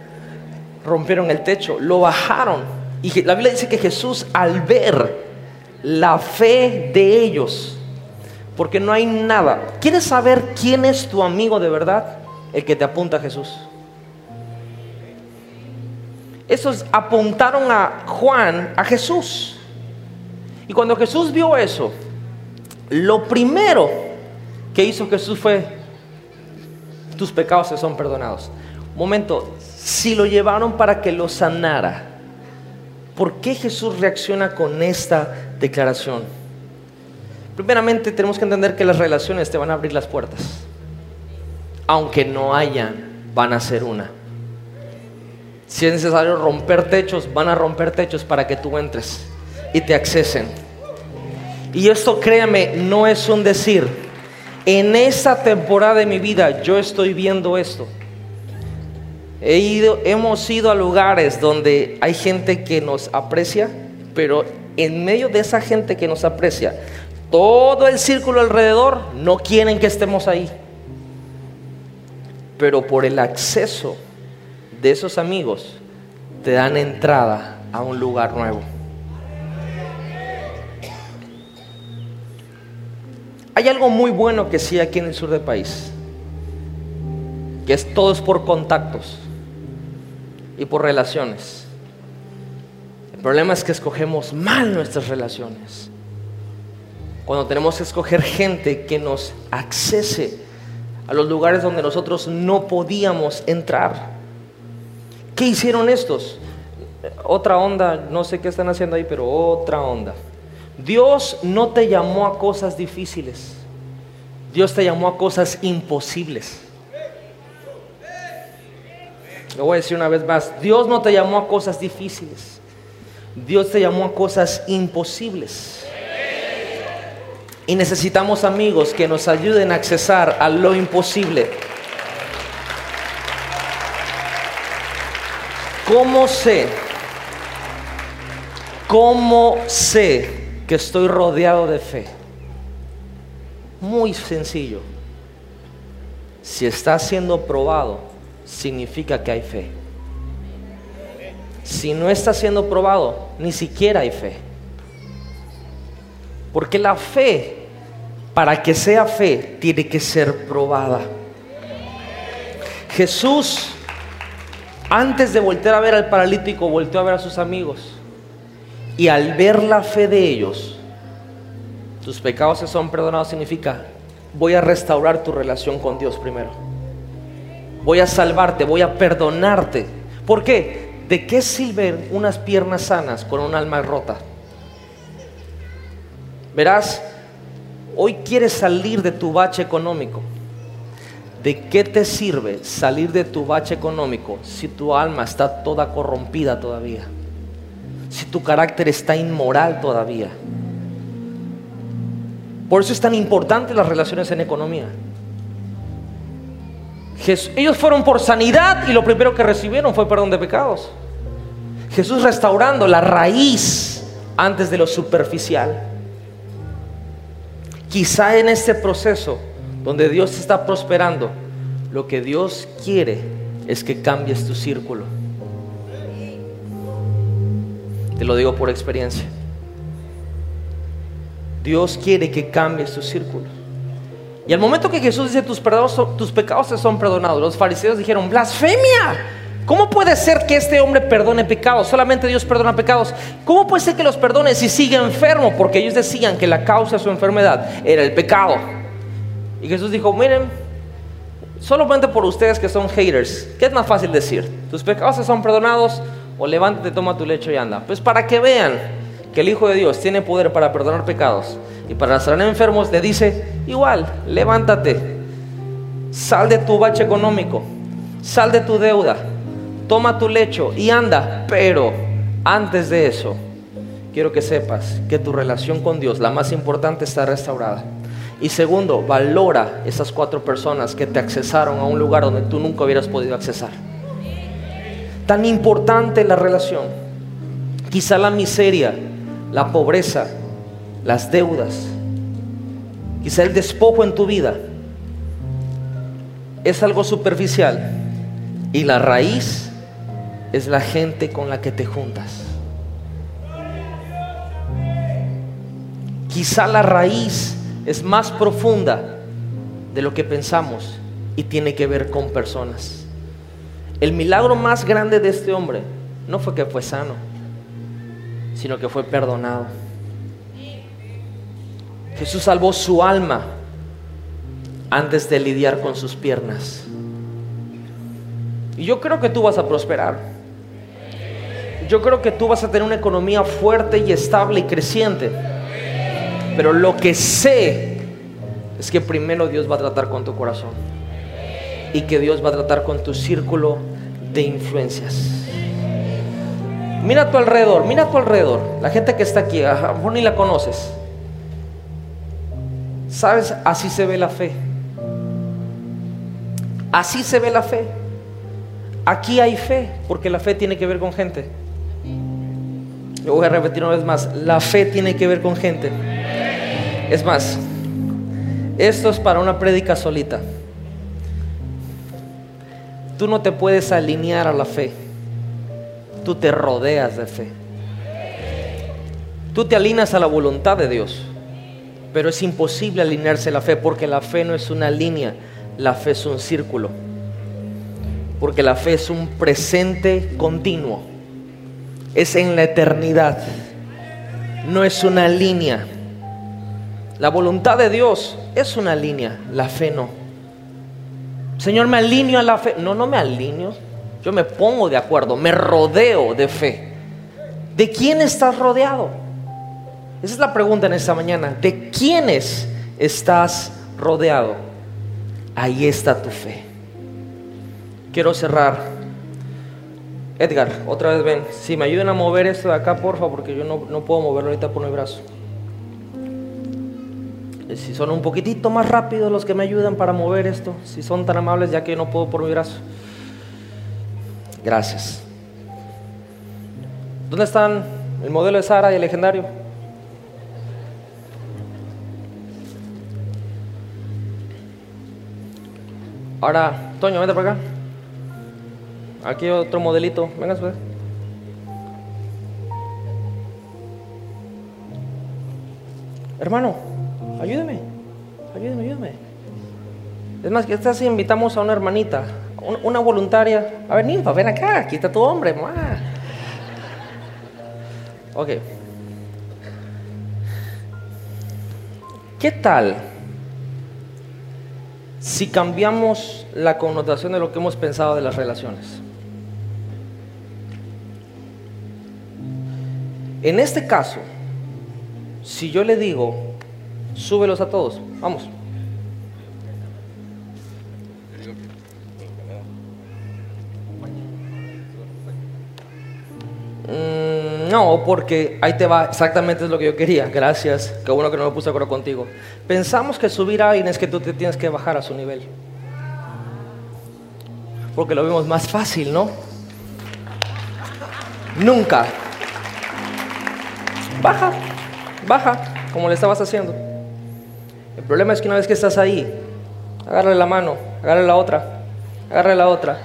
rompieron el techo, lo bajaron y la Biblia dice que Jesús al ver la fe de ellos, porque no hay nada. ¿Quieres saber quién es tu amigo de verdad? El que te apunta a Jesús. Esos apuntaron a Juan, a Jesús. Y cuando Jesús vio eso, lo primero que hizo Jesús fue, tus pecados se son perdonados. momento, si lo llevaron para que lo sanara, ¿Por qué Jesús reacciona con esta declaración? Primeramente tenemos que entender que las relaciones te van a abrir las puertas. Aunque no hayan, van a ser una. Si es necesario romper techos, van a romper techos para que tú entres y te accesen. Y esto, créame, no es un decir. En esta temporada de mi vida yo estoy viendo esto hemos ido a lugares donde hay gente que nos aprecia, pero en medio de esa gente que nos aprecia, todo el círculo alrededor no quieren que estemos ahí. Pero por el acceso de esos amigos, te dan entrada a un lugar nuevo. Hay algo muy bueno que sí aquí en el sur del país, que es todo es por contactos y por relaciones. El problema es que escogemos mal nuestras relaciones. Cuando tenemos que escoger gente que nos accese a los lugares donde nosotros no podíamos entrar. ¿Qué hicieron estos? Otra onda, no sé qué están haciendo ahí, pero otra onda. Dios no te llamó a cosas difíciles. Dios te llamó a cosas imposibles. Lo voy a decir una vez más. Dios no te llamó a cosas difíciles. Dios te llamó a cosas imposibles. Y necesitamos amigos que nos ayuden a accesar a lo imposible. ¿Cómo sé? ¿Cómo sé que estoy rodeado de fe? Muy sencillo. Si está siendo probado, significa que hay fe. Si no está siendo probado, ni siquiera hay fe. Porque la fe, para que sea fe, tiene que ser probada. Jesús, antes de voltear a ver al paralítico, volteó a ver a sus amigos. Y al ver la fe de ellos, tus pecados se son perdonados significa, voy a restaurar tu relación con Dios primero. Voy a salvarte, voy a perdonarte. ¿Por qué? ¿De qué sirven unas piernas sanas con un alma rota? Verás, hoy quieres salir de tu bache económico. ¿De qué te sirve salir de tu bache económico si tu alma está toda corrompida todavía? Si tu carácter está inmoral todavía. Por eso es tan importante las relaciones en economía. Ellos fueron por sanidad y lo primero que recibieron fue perdón de pecados. Jesús restaurando la raíz antes de lo superficial. Quizá en este proceso donde Dios está prosperando, lo que Dios quiere es que cambies tu círculo. Te lo digo por experiencia. Dios quiere que cambies tu círculo. Y al momento que Jesús dice tus, pecados te son perdonados, los fariseos dijeron, blasfemia. ¿Cómo puede ser que este hombre perdone pecados? Solamente Dios perdona pecados. ¿Cómo puede ser que los perdone si sigue enfermo? Porque ellos decían que la causa de su enfermedad era el pecado. Y Jesús dijo, miren, solamente por ustedes que son haters, ¿qué es más fácil decir? ¿Tus pecados son perdonados o levántate, toma tu lecho y anda? Pues para que vean que el Hijo de Dios tiene poder para perdonar pecados y para sanar enfermos, le dice, igual, levántate, sal de tu bache económico, sal de tu deuda toma tu lecho y anda. Pero antes de eso, quiero que sepas que tu relación con Dios, la más importante, está restaurada. Y segundo, valora esas cuatro personas que te accesaron a un lugar donde tú nunca hubieras podido accesar. Tan importante la relación. Quizá la miseria, la pobreza, las deudas, quizá el despojo en tu vida es algo superficial. Y la raíz es la gente con la que te juntas. Quizá la raíz es más profunda de lo que pensamos y tiene que ver con personas. El milagro más grande de este hombre no fue que fue sano, sino que fue perdonado. Jesús salvó su alma antes de lidiar con sus piernas. Y yo creo que tú vas a prosperar yo creo que tú vas a tener una economía fuerte y estable y creciente. Pero lo que sé es que primero Dios va a tratar con tu corazón. Y que Dios va a tratar con tu círculo de influencias. Mira a tu alrededor, mira a tu alrededor. La gente que está aquí, a ni la conoces. ¿Sabes? Así se ve la fe. Así se ve la fe. Aquí hay fe, porque la fe tiene que ver con gente. Lo voy a repetir una vez más. La fe tiene que ver con gente. Es más, esto es para una prédica solita. Tú no te puedes alinear a la fe. Tú te rodeas de fe. Tú te alineas a la voluntad de Dios. Pero es imposible alinearse la fe porque la fe no es una línea, la fe es un círculo. Porque la fe es un presente continuo es en la eternidad. No es una línea. La voluntad de Dios es una línea, la fe no. Señor, me alineo a la fe. No, no me alineo. Yo me pongo de acuerdo, me rodeo de fe. ¿De quién estás rodeado? Esa es la pregunta en esta mañana. ¿De quiénes estás rodeado? Ahí está tu fe. Quiero cerrar. Edgar, otra vez ven. Si me ayudan a mover esto de acá, porfa, porque yo no, no puedo moverlo ahorita por mi brazo. Si son un poquitito más rápidos los que me ayudan para mover esto, si son tan amables, ya que no puedo por mi brazo. Gracias. ¿Dónde están el modelo de Sara y el legendario? Ahora, Toño, vente para acá. Aquí otro modelito. Venga, sube. Hermano, ayúdeme. Ayúdeme, ayúdeme. Es más, que esta sí invitamos a una hermanita, un- una voluntaria. A ver, ninfa, ven acá, aquí está tu hombre. ma. Ok. ¿Qué tal si cambiamos la connotación de lo que hemos pensado de las relaciones? En este caso, si yo le digo, súbelos a todos, vamos. Mm, No, porque ahí te va, exactamente es lo que yo quería. Gracias, qué bueno que no me puse de acuerdo contigo. Pensamos que subir a alguien es que tú te tienes que bajar a su nivel. Porque lo vemos más fácil, ¿no? Nunca. Baja, baja, como le estabas haciendo. El problema es que una vez que estás ahí, agarre la mano, agarre la otra, agarre la otra,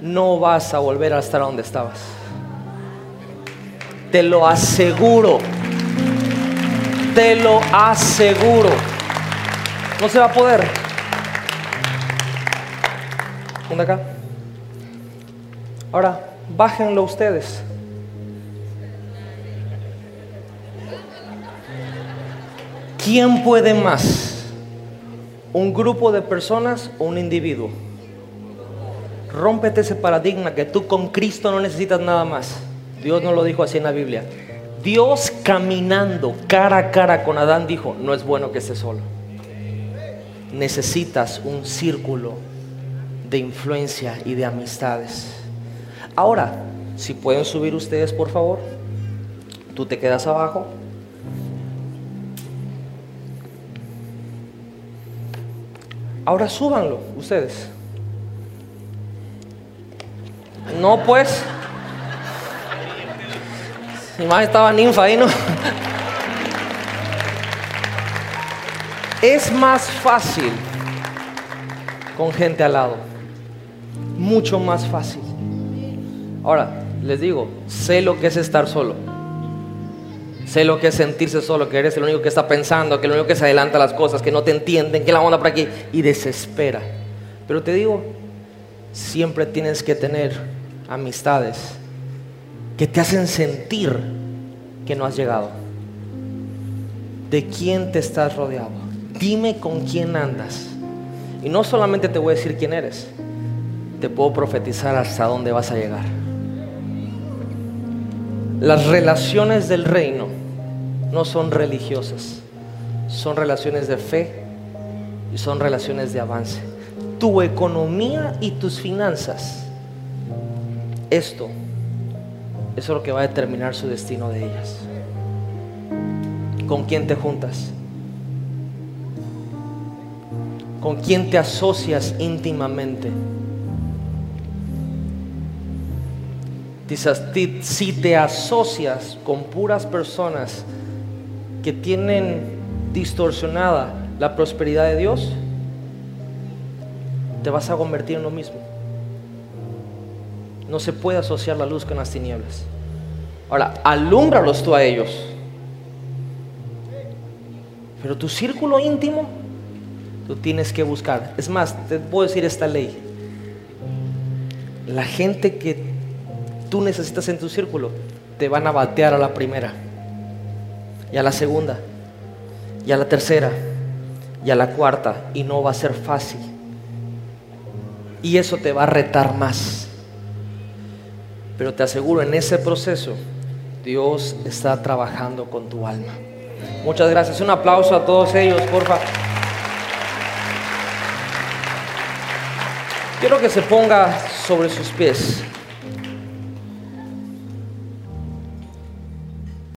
no vas a volver a estar donde estabas. Te lo aseguro. Te lo aseguro. No se va a poder. ¿Dónde acá? Ahora, bájenlo ustedes. ¿Quién puede más? ¿Un grupo de personas o un individuo? Rómpete ese paradigma que tú con Cristo no necesitas nada más. Dios no lo dijo así en la Biblia. Dios caminando cara a cara con Adán dijo, no es bueno que estés solo. Necesitas un círculo de influencia y de amistades. Ahora, si pueden subir ustedes, por favor, tú te quedas abajo. Ahora súbanlo ustedes. No, pues. Mi más estaba ninfa ahí, ¿no? Es más fácil con gente al lado. Mucho más fácil. Ahora, les digo, sé lo que es estar solo. Sé lo que es sentirse solo, que eres el único que está pensando, que el único que se adelanta las cosas, que no te entienden, que la onda por aquí y desespera. Pero te digo, siempre tienes que tener amistades que te hacen sentir que no has llegado. ¿De quién te estás rodeado? Dime con quién andas. Y no solamente te voy a decir quién eres, te puedo profetizar hasta dónde vas a llegar. Las relaciones del reino no son religiosas, son relaciones de fe y son relaciones de avance. Tu economía y tus finanzas, esto, eso es lo que va a determinar su destino de ellas. ¿Con quién te juntas? ¿Con quién te asocias íntimamente? Ti- si te asocias con puras personas que tienen distorsionada la prosperidad de Dios, te vas a convertir en lo mismo. No se puede asociar la luz con las tinieblas. Ahora, alúmbralos tú a ellos. Pero tu círculo íntimo, tú tienes que buscar. Es más, te puedo decir esta ley. La gente que tú necesitas en tu círculo, te van a batear a la primera, y a la segunda, y a la tercera, y a la cuarta, y no va a ser fácil. Y eso te va a retar más. Pero te aseguro, en ese proceso, Dios está trabajando con tu alma. Muchas gracias. Un aplauso a todos ellos, porfa. Quiero que se ponga sobre sus pies.